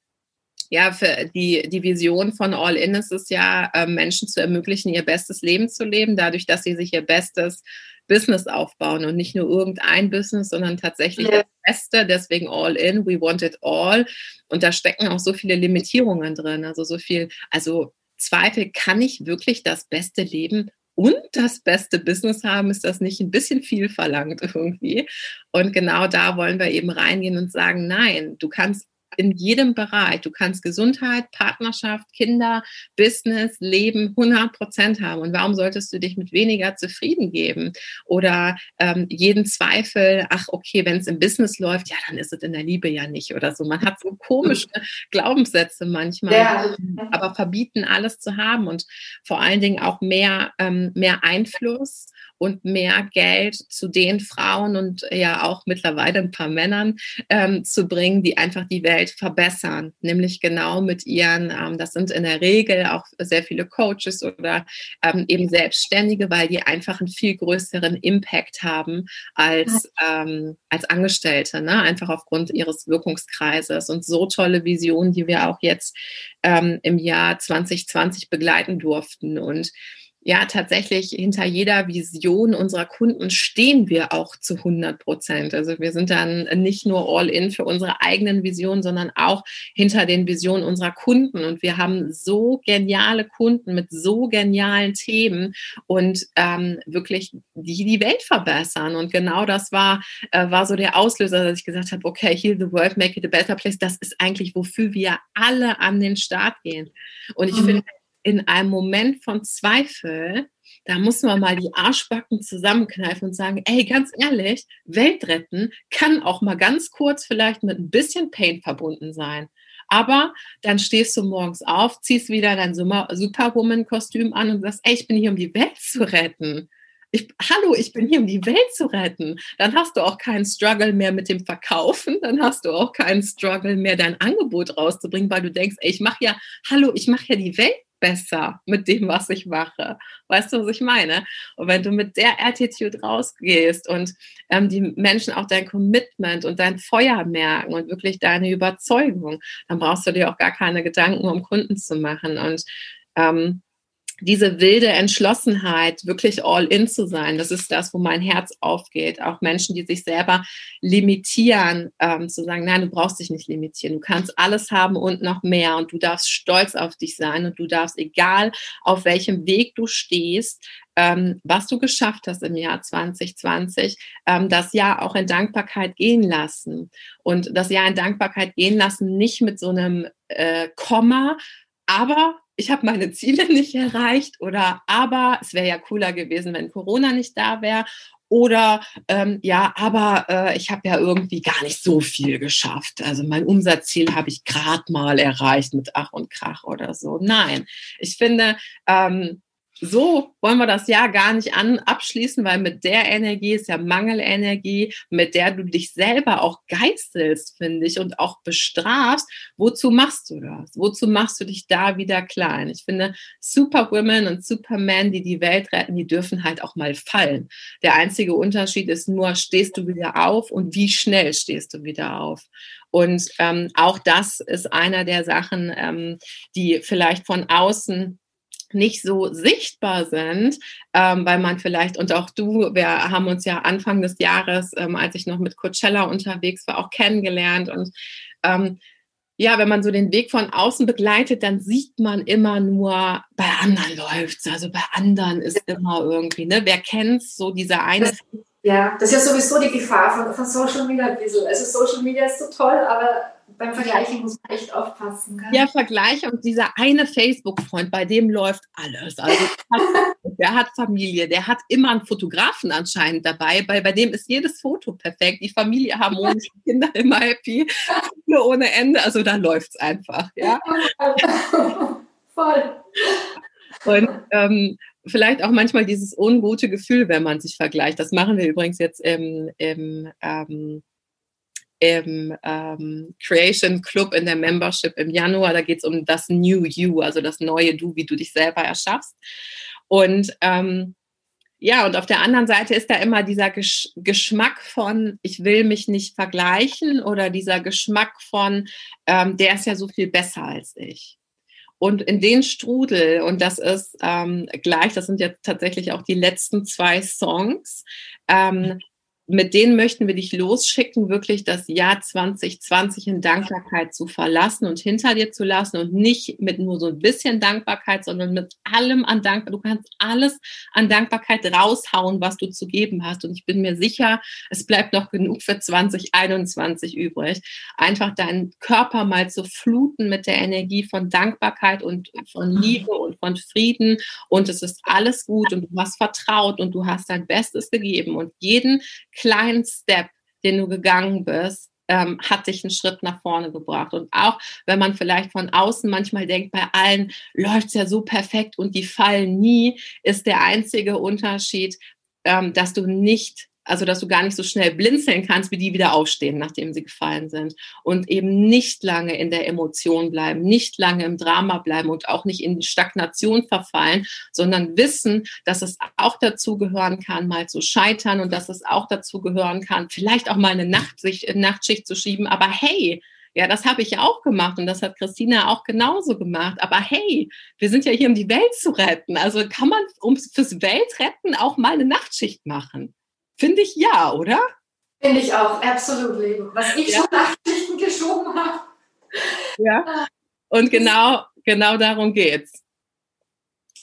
ja, für die, die Vision von All In ist es ja, äh, Menschen zu ermöglichen, ihr bestes Leben zu leben, dadurch, dass sie sich ihr bestes Business aufbauen und nicht nur irgendein Business, sondern tatsächlich ja. das Beste. Deswegen All In, we want it all. Und da stecken auch so viele Limitierungen drin. Also so viel, also Zweifel, kann ich wirklich das beste Leben und das beste Business haben, ist das nicht ein bisschen viel verlangt irgendwie. Und genau da wollen wir eben reingehen und sagen, nein, du kannst in jedem Bereich. Du kannst Gesundheit, Partnerschaft, Kinder, Business, Leben 100 Prozent haben. Und warum solltest du dich mit weniger zufrieden geben? Oder ähm, jeden Zweifel, ach okay, wenn es im Business läuft, ja, dann ist es in der Liebe ja nicht oder so. Man hat so komische Glaubenssätze manchmal, ja. aber verbieten alles zu haben und vor allen Dingen auch mehr, ähm, mehr Einfluss und mehr Geld zu den Frauen und ja auch mittlerweile ein paar Männern ähm, zu bringen, die einfach die Welt verbessern, nämlich genau mit ihren, ähm, das sind in der Regel auch sehr viele Coaches oder ähm, eben Selbstständige, weil die einfach einen viel größeren Impact haben als, ähm, als Angestellte, ne? einfach aufgrund ihres Wirkungskreises. Und so tolle Visionen, die wir auch jetzt ähm, im Jahr 2020 begleiten durften. Und ja, tatsächlich hinter jeder Vision unserer Kunden stehen wir auch zu 100 Prozent. Also wir sind dann nicht nur all in für unsere eigenen Visionen, sondern auch hinter den Visionen unserer Kunden. Und wir haben so geniale Kunden mit so genialen Themen und ähm, wirklich die die Welt verbessern. Und genau das war, äh, war so der Auslöser, dass ich gesagt habe, okay, heal the world, make it a better place. Das ist eigentlich, wofür wir alle an den Start gehen. Und ich mhm. finde, in einem Moment von Zweifel, da muss man mal die Arschbacken zusammenkneifen und sagen, ey, ganz ehrlich, Welt retten kann auch mal ganz kurz vielleicht mit ein bisschen Pain verbunden sein. Aber dann stehst du morgens auf, ziehst wieder dein Superwoman-Kostüm an und sagst, ey, ich bin hier, um die Welt zu retten. Ich, hallo, ich bin hier, um die Welt zu retten. Dann hast du auch keinen Struggle mehr mit dem Verkaufen. Dann hast du auch keinen Struggle mehr, dein Angebot rauszubringen, weil du denkst, ey, ich mache ja, hallo, ich mache ja die Welt besser mit dem, was ich mache. Weißt du, was ich meine? Und wenn du mit der Attitude rausgehst und ähm, die Menschen auch dein Commitment und dein Feuer merken und wirklich deine Überzeugung, dann brauchst du dir auch gar keine Gedanken um Kunden zu machen. Und ähm, diese wilde Entschlossenheit, wirklich all in zu sein, das ist das, wo mein Herz aufgeht. Auch Menschen, die sich selber limitieren, ähm, zu sagen, nein, du brauchst dich nicht limitieren. Du kannst alles haben und noch mehr und du darfst stolz auf dich sein und du darfst, egal auf welchem Weg du stehst, ähm, was du geschafft hast im Jahr 2020, ähm, das Jahr auch in Dankbarkeit gehen lassen. Und das Jahr in Dankbarkeit gehen lassen, nicht mit so einem äh, Komma, aber ich habe meine Ziele nicht erreicht oder aber es wäre ja cooler gewesen, wenn Corona nicht da wäre. Oder ähm, ja, aber äh, ich habe ja irgendwie gar nicht so viel geschafft. Also mein Umsatzziel habe ich gerade mal erreicht mit Ach und Krach oder so. Nein, ich finde, ähm, so wollen wir das Jahr gar nicht an, abschließen, weil mit der Energie ist ja Mangelenergie, mit der du dich selber auch geißelst, finde ich, und auch bestrafst. Wozu machst du das? Wozu machst du dich da wieder klein? Ich finde, Superwomen und Supermen, die die Welt retten, die dürfen halt auch mal fallen. Der einzige Unterschied ist nur, stehst du wieder auf und wie schnell stehst du wieder auf? Und ähm, auch das ist einer der Sachen, ähm, die vielleicht von außen nicht so sichtbar sind, ähm, weil man vielleicht, und auch du, wir haben uns ja Anfang des Jahres, ähm, als ich noch mit Coachella unterwegs war, auch kennengelernt. Und ähm, ja, wenn man so den Weg von außen begleitet, dann sieht man immer nur, bei anderen läuft's. Also bei anderen ist immer irgendwie, ne? Wer kennt's, so dieser eine. Ja, das ist ja sowieso die Gefahr von, von Social Media ein bisschen. Also Social Media ist so toll, aber beim Vergleichen muss man echt aufpassen. Gell? Ja, Vergleiche und dieser eine Facebook-Freund, bei dem läuft alles. Also der hat Familie, der hat immer einen Fotografen anscheinend dabei, bei, bei dem ist jedes Foto perfekt, die Familie harmonisch, die Kinder immer happy, ohne Ende, also da läuft es einfach. Ja? Voll. Und ähm, vielleicht auch manchmal dieses ungute Gefühl, wenn man sich vergleicht. Das machen wir übrigens jetzt im, im ähm, im ähm, Creation Club in der Membership im Januar. Da geht es um das New You, also das neue Du, wie du dich selber erschaffst. Und ähm, ja, und auf der anderen Seite ist da immer dieser Gesch Geschmack von, ich will mich nicht vergleichen oder dieser Geschmack von, ähm, der ist ja so viel besser als ich. Und in den Strudel, und das ist ähm, gleich, das sind jetzt tatsächlich auch die letzten zwei Songs, ähm, mit denen möchten wir dich losschicken, wirklich das Jahr 2020 in Dankbarkeit zu verlassen und hinter dir zu lassen und nicht mit nur so ein bisschen Dankbarkeit, sondern mit allem an Dankbarkeit. Du kannst alles an Dankbarkeit raushauen, was du zu geben hast. Und ich bin mir sicher, es bleibt noch genug für 2021 übrig. Einfach deinen Körper mal zu fluten mit der Energie von Dankbarkeit und von Liebe und von Frieden. Und es ist alles gut und du hast vertraut und du hast dein Bestes gegeben und jeden kleinen Step, den du gegangen bist, ähm, hat dich einen Schritt nach vorne gebracht. Und auch wenn man vielleicht von außen manchmal denkt, bei allen läuft es ja so perfekt und die fallen nie, ist der einzige Unterschied, ähm, dass du nicht also dass du gar nicht so schnell blinzeln kannst, wie die wieder aufstehen, nachdem sie gefallen sind. Und eben nicht lange in der Emotion bleiben, nicht lange im Drama bleiben und auch nicht in Stagnation verfallen, sondern wissen, dass es auch dazu gehören kann, mal zu scheitern und dass es auch dazu gehören kann, vielleicht auch mal eine Nachtschicht, Nachtschicht zu schieben. Aber hey, ja, das habe ich auch gemacht und das hat Christina auch genauso gemacht. Aber hey, wir sind ja hier, um die Welt zu retten. Also kann man um fürs Weltretten auch mal eine Nachtschicht machen. Finde ich ja, oder? Finde ich auch, absolut, Leben. Was ich ja. schon Nachrichten geschoben habe. Ja. Und genau, genau darum geht's.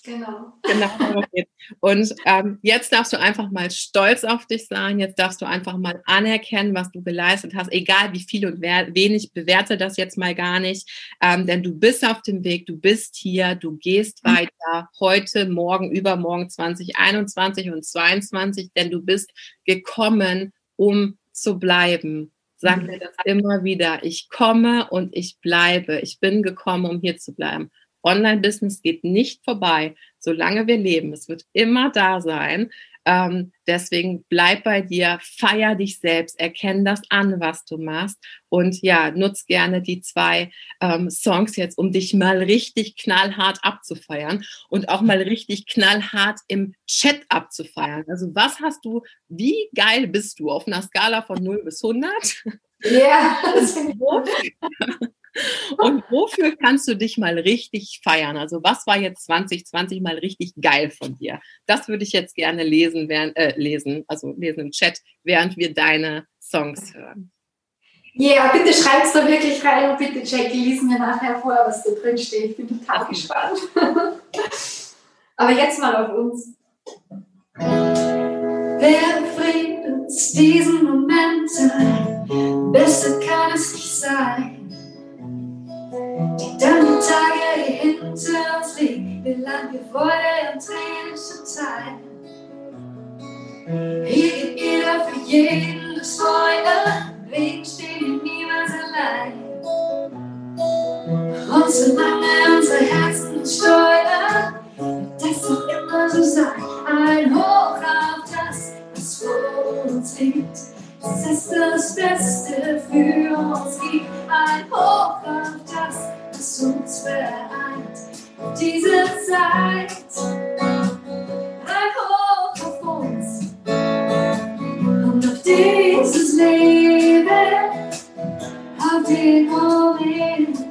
Genau. Genau. Und ähm, jetzt darfst du einfach mal stolz auf dich sein. Jetzt darfst du einfach mal anerkennen, was du geleistet hast. Egal wie viel und wer, wenig, bewerte das jetzt mal gar nicht. Ähm, denn du bist auf dem Weg, du bist hier, du gehst Mhm. weiter. Heute, morgen, übermorgen 2021 und 22. Denn du bist gekommen, um zu bleiben. Sag Mhm. mir das immer wieder. Ich komme und ich bleibe. Ich bin gekommen, um hier zu bleiben. Online-Business geht nicht vorbei, solange wir leben. Es wird immer da sein. Ähm, deswegen bleib bei dir, feier dich selbst, erkenn das an, was du machst und ja, nutz gerne die zwei ähm, Songs jetzt, um dich mal richtig knallhart abzufeiern und auch mal richtig knallhart im Chat abzufeiern. Also was hast du, wie geil bist du auf einer Skala von 0 bis 100? Ja, Wo- Und wofür kannst du dich mal richtig feiern? Also was war jetzt 2020 mal richtig geil von dir? Das würde ich jetzt gerne lesen, während, äh, lesen, also lesen im Chat, während wir deine Songs hören. Ja, bitte schreib's da wirklich rein und bitte, Jackie, lies mir nachher vor, was da drin steht. Ich bin total gespannt. Aber jetzt mal auf uns. Wer bringt uns diesen Moment ein? Besser kann es nicht sein. Tage, die hinter uns liegen, wie lang Freude und Tränen schon teilen. Hier gibt jeder für jeden das Feuer, Wegen stehen wir niemals allein. Und solange unsere Herzen steuern, wird das doch immer so sein. Ein Hoch auf das, was vor uns liegt. Es ist das Beste für uns gibt. Ein Hoch auf das, was uns vereint. Diese Zeit. Ein Hoch auf uns und auf dieses Leben, auf den Moment.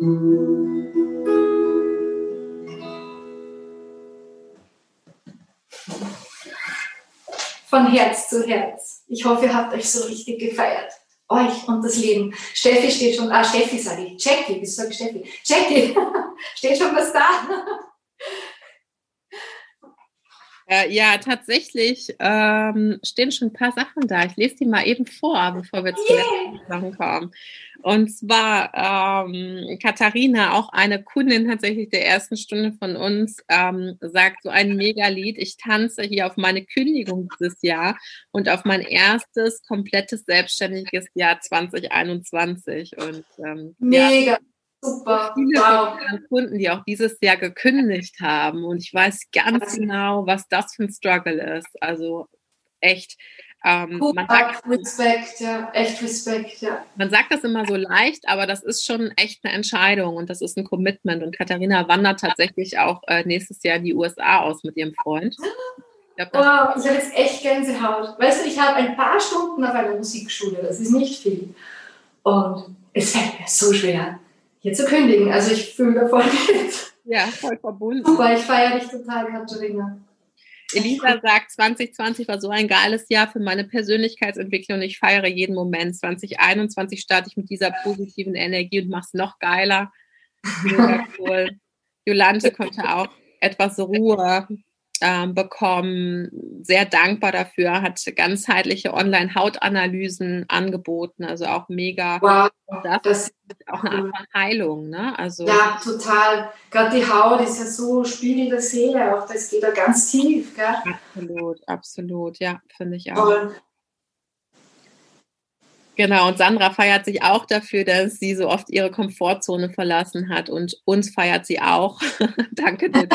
Von Herz zu Herz. Ich hoffe, ihr habt euch so richtig gefeiert. Euch und das Leben. Steffi steht schon, ah, Steffi sage ich. Jackie, wie sage ich Steffi? Jackie, steht schon was da? Äh, ja, tatsächlich ähm, stehen schon ein paar Sachen da. Ich lese die mal eben vor, bevor wir zu yeah. den Sachen kommen. Und zwar ähm, Katharina, auch eine Kundin tatsächlich der ersten Stunde von uns, ähm, sagt so ein Megalied. Ich tanze hier auf meine Kündigung dieses Jahr und auf mein erstes komplettes selbstständiges Jahr 2021. Und ähm, ja, Mega, super, viele wow. Kunden, die auch dieses Jahr gekündigt haben. Und ich weiß ganz genau, was das für ein Struggle ist. Also echt. Ähm, man, Hut sagt, Respekt, ja, echt Respekt, ja. man sagt das immer so leicht, aber das ist schon echt eine Entscheidung und das ist ein Commitment. Und Katharina wandert tatsächlich auch äh, nächstes Jahr in die USA aus mit ihrem Freund. Ich glaub, Wow, ich habe jetzt echt Gänsehaut. Weißt du, ich habe ein paar Stunden auf einer Musikschule, das ist nicht viel. Und es fällt mir so schwer, hier zu kündigen. Also ich fühle davon mit. ja, voll verbunden. Super, ich feiere dich total, Katharina. Elisa sagt, 2020 war so ein geiles Jahr für meine Persönlichkeitsentwicklung und ich feiere jeden Moment. 2021 starte ich mit dieser positiven Energie und mache es noch geiler. Mega cool. Jolante konnte auch etwas Ruhe ähm, bekommen, sehr dankbar dafür, hat ganzheitliche Online-Hautanalysen angeboten, also auch mega. Wow, das das ist auch eine Art von Heilung, ne? Also ja, total. Gerade die Haut ist ja so Spiegel der Seele, auch das geht da ganz tief, gell? absolut, absolut, ja, finde ich auch. Toll. Genau, und Sandra feiert sich auch dafür, dass sie so oft ihre Komfortzone verlassen hat und uns feiert sie auch. Danke dir.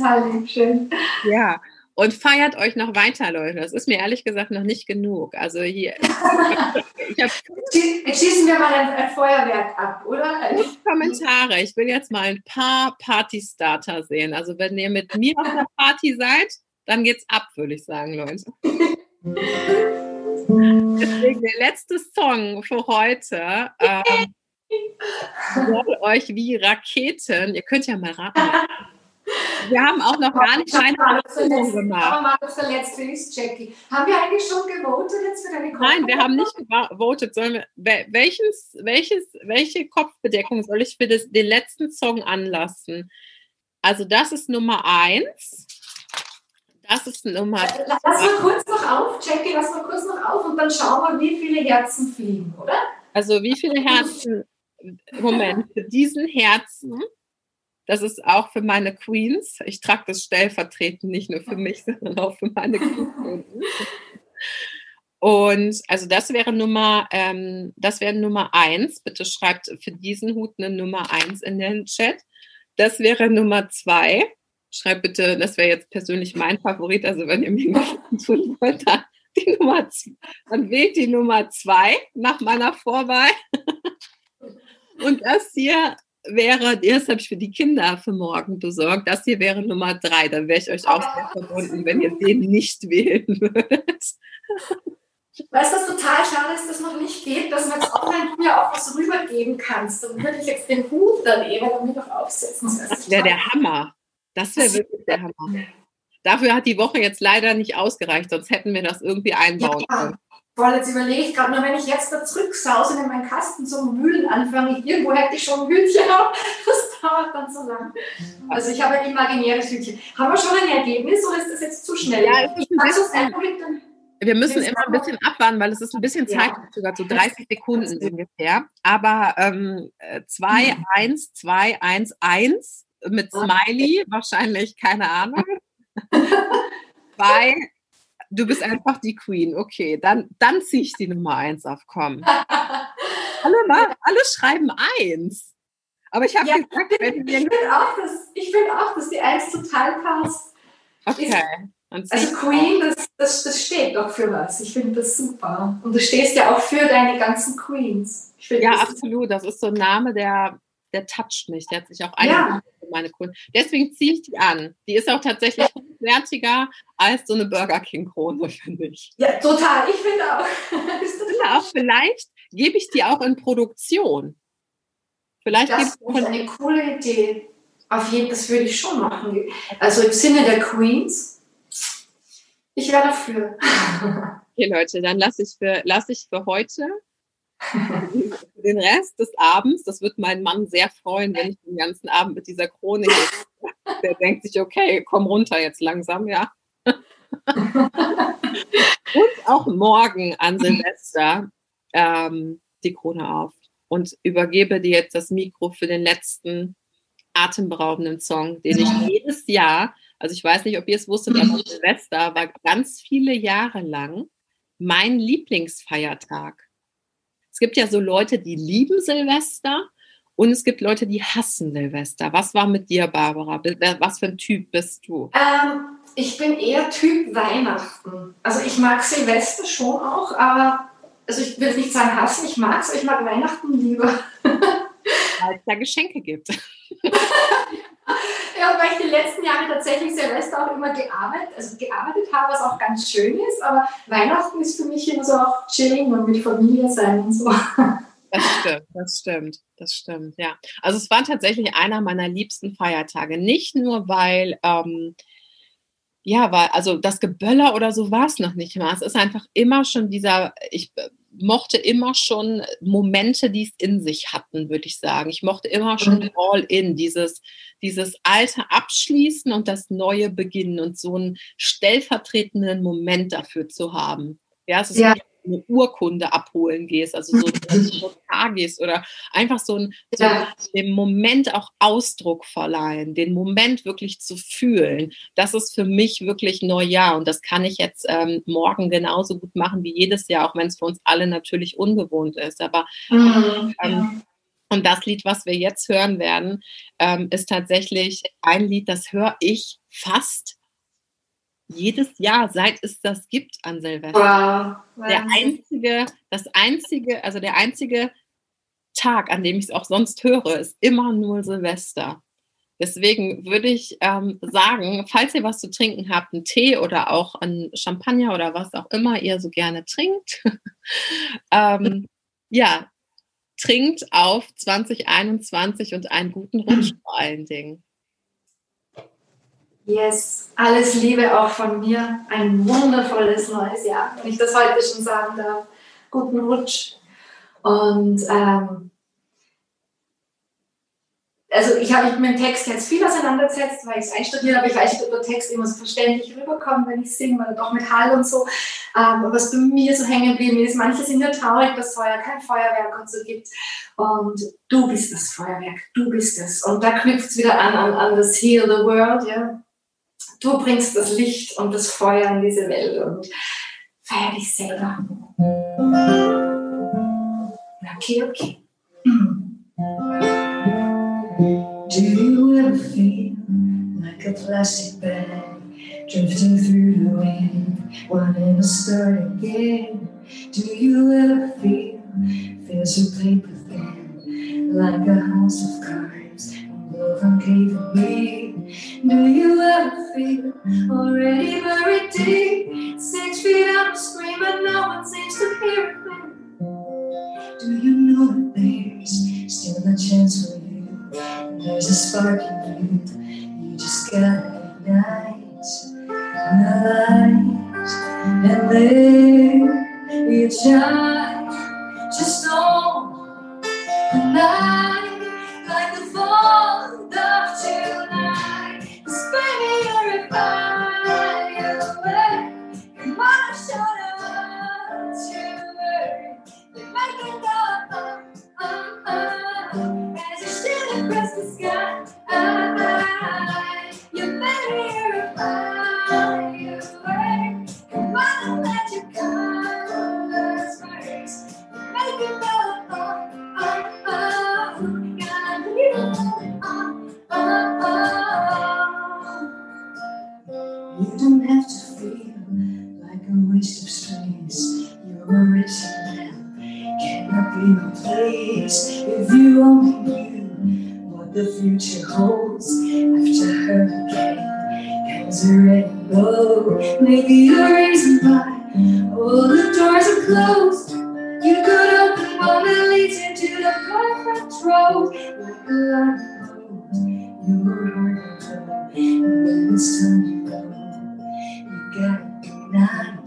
Total lieb, schön. Ja, und feiert euch noch weiter, Leute. Das ist mir ehrlich gesagt noch nicht genug. Also hier, ich Schie- Jetzt schießen wir mal ein, Feuerwerk ab, oder? Ein- Kommentare. Ich will jetzt mal ein paar Partystarter sehen. Also wenn ihr mit mir auf der Party seid, dann geht's ab, würde ich sagen, Leute. Deswegen der letzte Song für heute ähm, soll euch wie Raketen. Ihr könnt ja mal raten. Wir haben auch noch gar nicht eine Abstimmung gemacht. Aber mal verletzt ist, Jackie. Haben wir eigentlich schon gewotet jetzt für deine Nein, wir haben nicht gewotet. Sollen wir, wel- welches, welches, welche Kopfbedeckung soll ich für das, den letzten Song anlassen? Also das ist Nummer eins. Das ist Nummer Lass mal kurz noch auf, Jackie, lass mal kurz noch auf und dann schauen wir, wie viele Herzen fliegen, oder? Also wie viele Herzen, Moment, für diesen Herzen, das ist auch für meine Queens, ich trage das stellvertretend nicht nur für mich, sondern auch für meine Queens. Und also das wäre Nummer, ähm, das wäre Nummer eins. Bitte schreibt für diesen Hut eine Nummer eins in den Chat. Das wäre Nummer zwei. Schreibt bitte, das wäre jetzt persönlich mein Favorit. Also wenn ihr mir tun wollt, dann die Nummer. Dann wählt die Nummer zwei nach meiner Vorwahl. Und das hier wäre, das habe ich für die Kinder für morgen besorgt. Das hier wäre Nummer drei. Da wäre ich euch auch sehr verbunden, wenn ihr den nicht wählen würdet. Weißt du, was total schade ist, dass noch nicht geht, dass man jetzt online mir auch was rübergeben kannst. Dann würde ich jetzt den Hut dann eben damit noch aufsetzen. Das wäre der Hammer. Das wäre wirklich der Hammer. Dafür hat die Woche jetzt leider nicht ausgereicht, sonst hätten wir das irgendwie einbauen Ja. Voll, jetzt überlege ich gerade nur, wenn ich jetzt da zurücksause und in meinen Kasten zum Wühlen anfange, irgendwo hätte ich schon ein Hütchen, aber das dauert dann so lang. Also ich habe ein imaginäres Hütchen. Haben wir schon ein Ergebnis oder ist das jetzt zu schnell? Ja, es ist ein bisschen- Wir müssen immer ein noch- bisschen abwarten, weil es ist ein bisschen Ja. zeitverzögert, so 30 Sekunden ungefähr. Aber ähm, 2, 1, 2, 1, 1 mit Smiley, wahrscheinlich, keine Ahnung. 2, du bist einfach die Queen. Okay, dann, dann ziehe ich die Nummer 1 auf, komm. Alle, mal, alle schreiben 1. Aber ich habe Ja, gesagt, wenn Ich wir... finde auch, dass, ich auch, dass die Eins total passt. Okay, zieh Also ich Queen, das, das, das steht doch für was. Ich finde das super. Und du stehst ja auch für deine ganzen Queens. Ich Ja, das absolut. Das ist so ein Name, der, der toucht mich. Der hat sich auch Ja. eingebracht für meine Kunden. Deswegen ziehe ich die an. Die ist auch tatsächlich wertiger als so eine Burger King Krone, finde ich. Ja, total. Ich finde auch. Total auch vielleicht gebe ich die auch in Produktion. Vielleicht Das ist in, eine coole Idee. Auf jeden das würde ich schon machen. Also im Sinne der Queens. Ich wäre dafür. Okay, Leute, dann lasse ich für, lasse ich für heute den Rest des Abends, das wird mein Mann sehr freuen, wenn ich den ganzen Abend mit dieser Krone hier. Der denkt sich, okay, komm runter jetzt langsam, ja. Und auch morgen an Silvester ähm, die Krone auf und übergebe dir jetzt das Mikro für den letzten atemberaubenden Song, den ich jedes Jahr, also ich weiß nicht, ob ihr es wusstet, aber Silvester war ganz viele Jahre lang mein Lieblingsfeiertag. Es gibt ja so Leute, die lieben Silvester und es gibt Leute, die hassen Silvester. Was war mit dir, Barbara? Was für ein Typ bist du? Ähm, ich bin eher Typ Weihnachten. Also ich mag Silvester schon auch, aber also ich will nicht sagen hassen, ich mag es, ich mag Weihnachten lieber. Weil es da Geschenke gibt. ja, weil ich die letzten Jahre tatsächlich Silvester auch immer gearbeitet, also gearbeitet habe, was auch ganz schön ist, aber Weihnachten ist für mich immer so auch chilling und mit Familie sein und so. Das stimmt, das stimmt, das stimmt, ja. Also es war tatsächlich einer meiner liebsten Feiertage. Nicht nur, weil, ähm, ja, weil, also das Geböller oder so war es noch nicht mal. Es ist einfach immer schon dieser, ich mochte immer schon Momente, die es in sich hatten, würde ich sagen. Ich mochte immer schon mhm. all in, dieses, dieses alte Abschließen und das neue beginnen und so einen stellvertretenden Moment dafür zu haben. Ja, es ist ja eine Urkunde abholen gehst, also so ein gehst oder einfach so, ein, so ja. dem Moment auch Ausdruck verleihen, den Moment wirklich zu fühlen. Das ist für mich wirklich Neujahr und das kann ich jetzt ähm, morgen genauso gut machen wie jedes Jahr, auch wenn es für uns alle natürlich ungewohnt ist. Aber mhm. ähm, und das Lied, was wir jetzt hören werden, ähm, ist tatsächlich ein Lied, das höre ich fast jedes Jahr, seit es das gibt an Silvester. Wow. Der einzige, das einzige, also der einzige Tag, an dem ich es auch sonst höre, ist immer nur Silvester. Deswegen würde ich ähm, sagen, falls ihr was zu trinken habt, einen Tee oder auch ein Champagner oder was auch immer ihr so gerne trinkt, ähm, ja, trinkt auf 2021 und einen guten Rutsch vor allen Dingen. Yes, alles Liebe auch von mir. Ein wundervolles neues Jahr, wenn ich das heute schon sagen darf. Guten Rutsch. Und ähm, also ich habe mich mit dem Text jetzt viel auseinandergesetzt, weil ich es einstudiert habe. Ich weiß nicht, ob der Text immer so verständlich rüberkommt, wenn ich singe, weil doch mit Hall und so. Ähm, was bei mir so hängen geblieben ist, manche sind ja traurig, dass es Feuer kein Feuerwerk und so gibt. Und du bist das Feuerwerk, du bist es. Und da knüpft es wieder an, an, an das Heal the World, ja Du bringst das Licht und das Feuer in diese Welt und feier dich selber. Okay, okay. Do you ever feel like a plastic bag drifting through the wind, wanting to start again? Do you ever feel, feel so paper thin, like a house of cards, love and caving me? Do you ever feel already buried deep? Six feet up, screaming, no one seems to hear thing. Do you know that there's still a chance for you? There's a spark in you. You just gotta ignite light, and there you shine. Maybe the reason why all the doors are closed. You could open one that leads into the perfect road. Like a light you were know. And when it's time to go, you gotta night,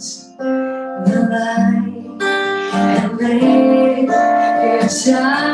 the light, and let it shine.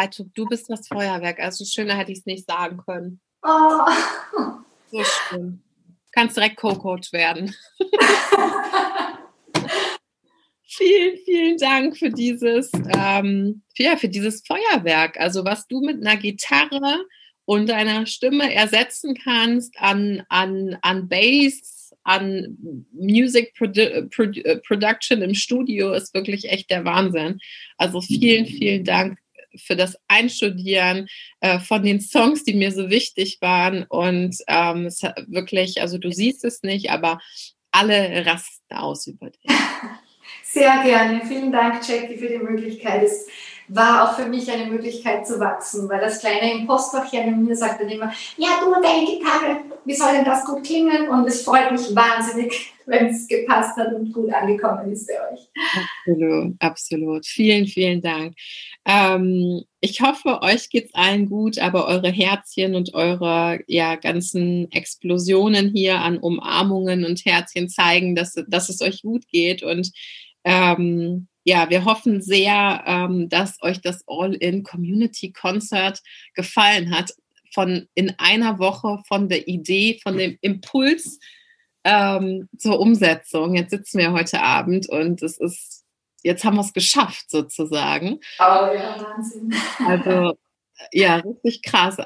Deine Überleitung. Du bist das Feuerwerk. Also schöner hätte ich es nicht sagen können. Oh. So schön. Kannst direkt Co-Coach werden. vielen, vielen Dank für dieses, ähm, ja, für dieses Feuerwerk. Also was du mit einer Gitarre und deiner Stimme ersetzen kannst an, an, an Bass, an Music Produ Produ Production im Studio, ist wirklich echt der Wahnsinn. Also vielen, vielen Dank für das Einstudieren äh, von den Songs, die mir so wichtig waren. Und ähm, es wirklich, also du siehst es nicht, aber alle rasten aus über dich. Sehr gerne. Vielen Dank, Jackie, für die Möglichkeit. Es war auch für mich eine Möglichkeit zu wachsen, weil das kleine Impostorchen in mir sagt dann immer, ja, du und deine Gitarre, wie soll denn das gut klingen? Und es freut mich wahnsinnig, wenn es gepasst hat und gut angekommen ist bei euch. Absolut, absolut. Vielen, vielen Dank. Ähm, ich hoffe, euch geht's allen gut, aber eure Herzchen und eure ja, ganzen Explosionen hier an Umarmungen und Herzchen zeigen, dass, dass es euch gut geht. Und ähm, ja, wir hoffen sehr, ähm, dass euch das All-in Community Concert gefallen hat. Von in einer Woche von der Idee, von dem Impuls ähm, zur Umsetzung. Jetzt sitzen wir heute Abend und es ist, jetzt haben wir es geschafft sozusagen. Oh ja, Wahnsinn. Also ja, richtig krass.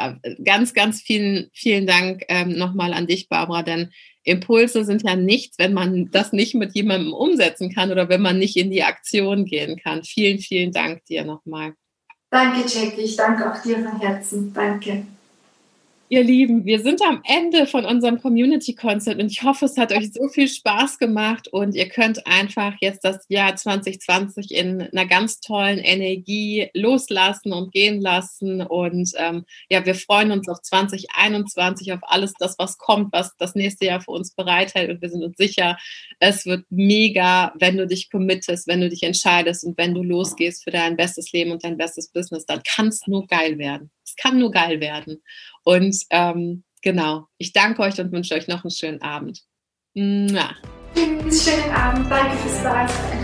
Ganz, ganz vielen, vielen Dank ähm, nochmal an dich, Barbara, denn Impulse sind ja nichts, wenn man das nicht mit jemandem umsetzen kann oder wenn man nicht in die Aktion gehen kann. Vielen, vielen Dank dir nochmal. Danke, Jackie. Ich danke auch dir von Herzen. Danke. Ihr Lieben, wir sind am Ende von unserem Community Concert und ich hoffe, es hat euch so viel Spaß gemacht und ihr könnt einfach jetzt das Jahr 2020 in einer ganz tollen Energie loslassen und gehen lassen. Und ähm, ja, wir freuen uns auf 2021, auf alles das, was kommt, was das nächste Jahr für uns bereithält. Und wir sind uns sicher, es wird mega, wenn du dich committest, wenn du dich entscheidest und wenn du losgehst für dein bestes Leben und dein bestes Business, dann kann es nur geil werden. Kann nur geil werden. Und ähm, genau, ich danke euch und wünsche euch noch einen schönen Abend. Mua. Schönen Abend. Danke fürs Dasein.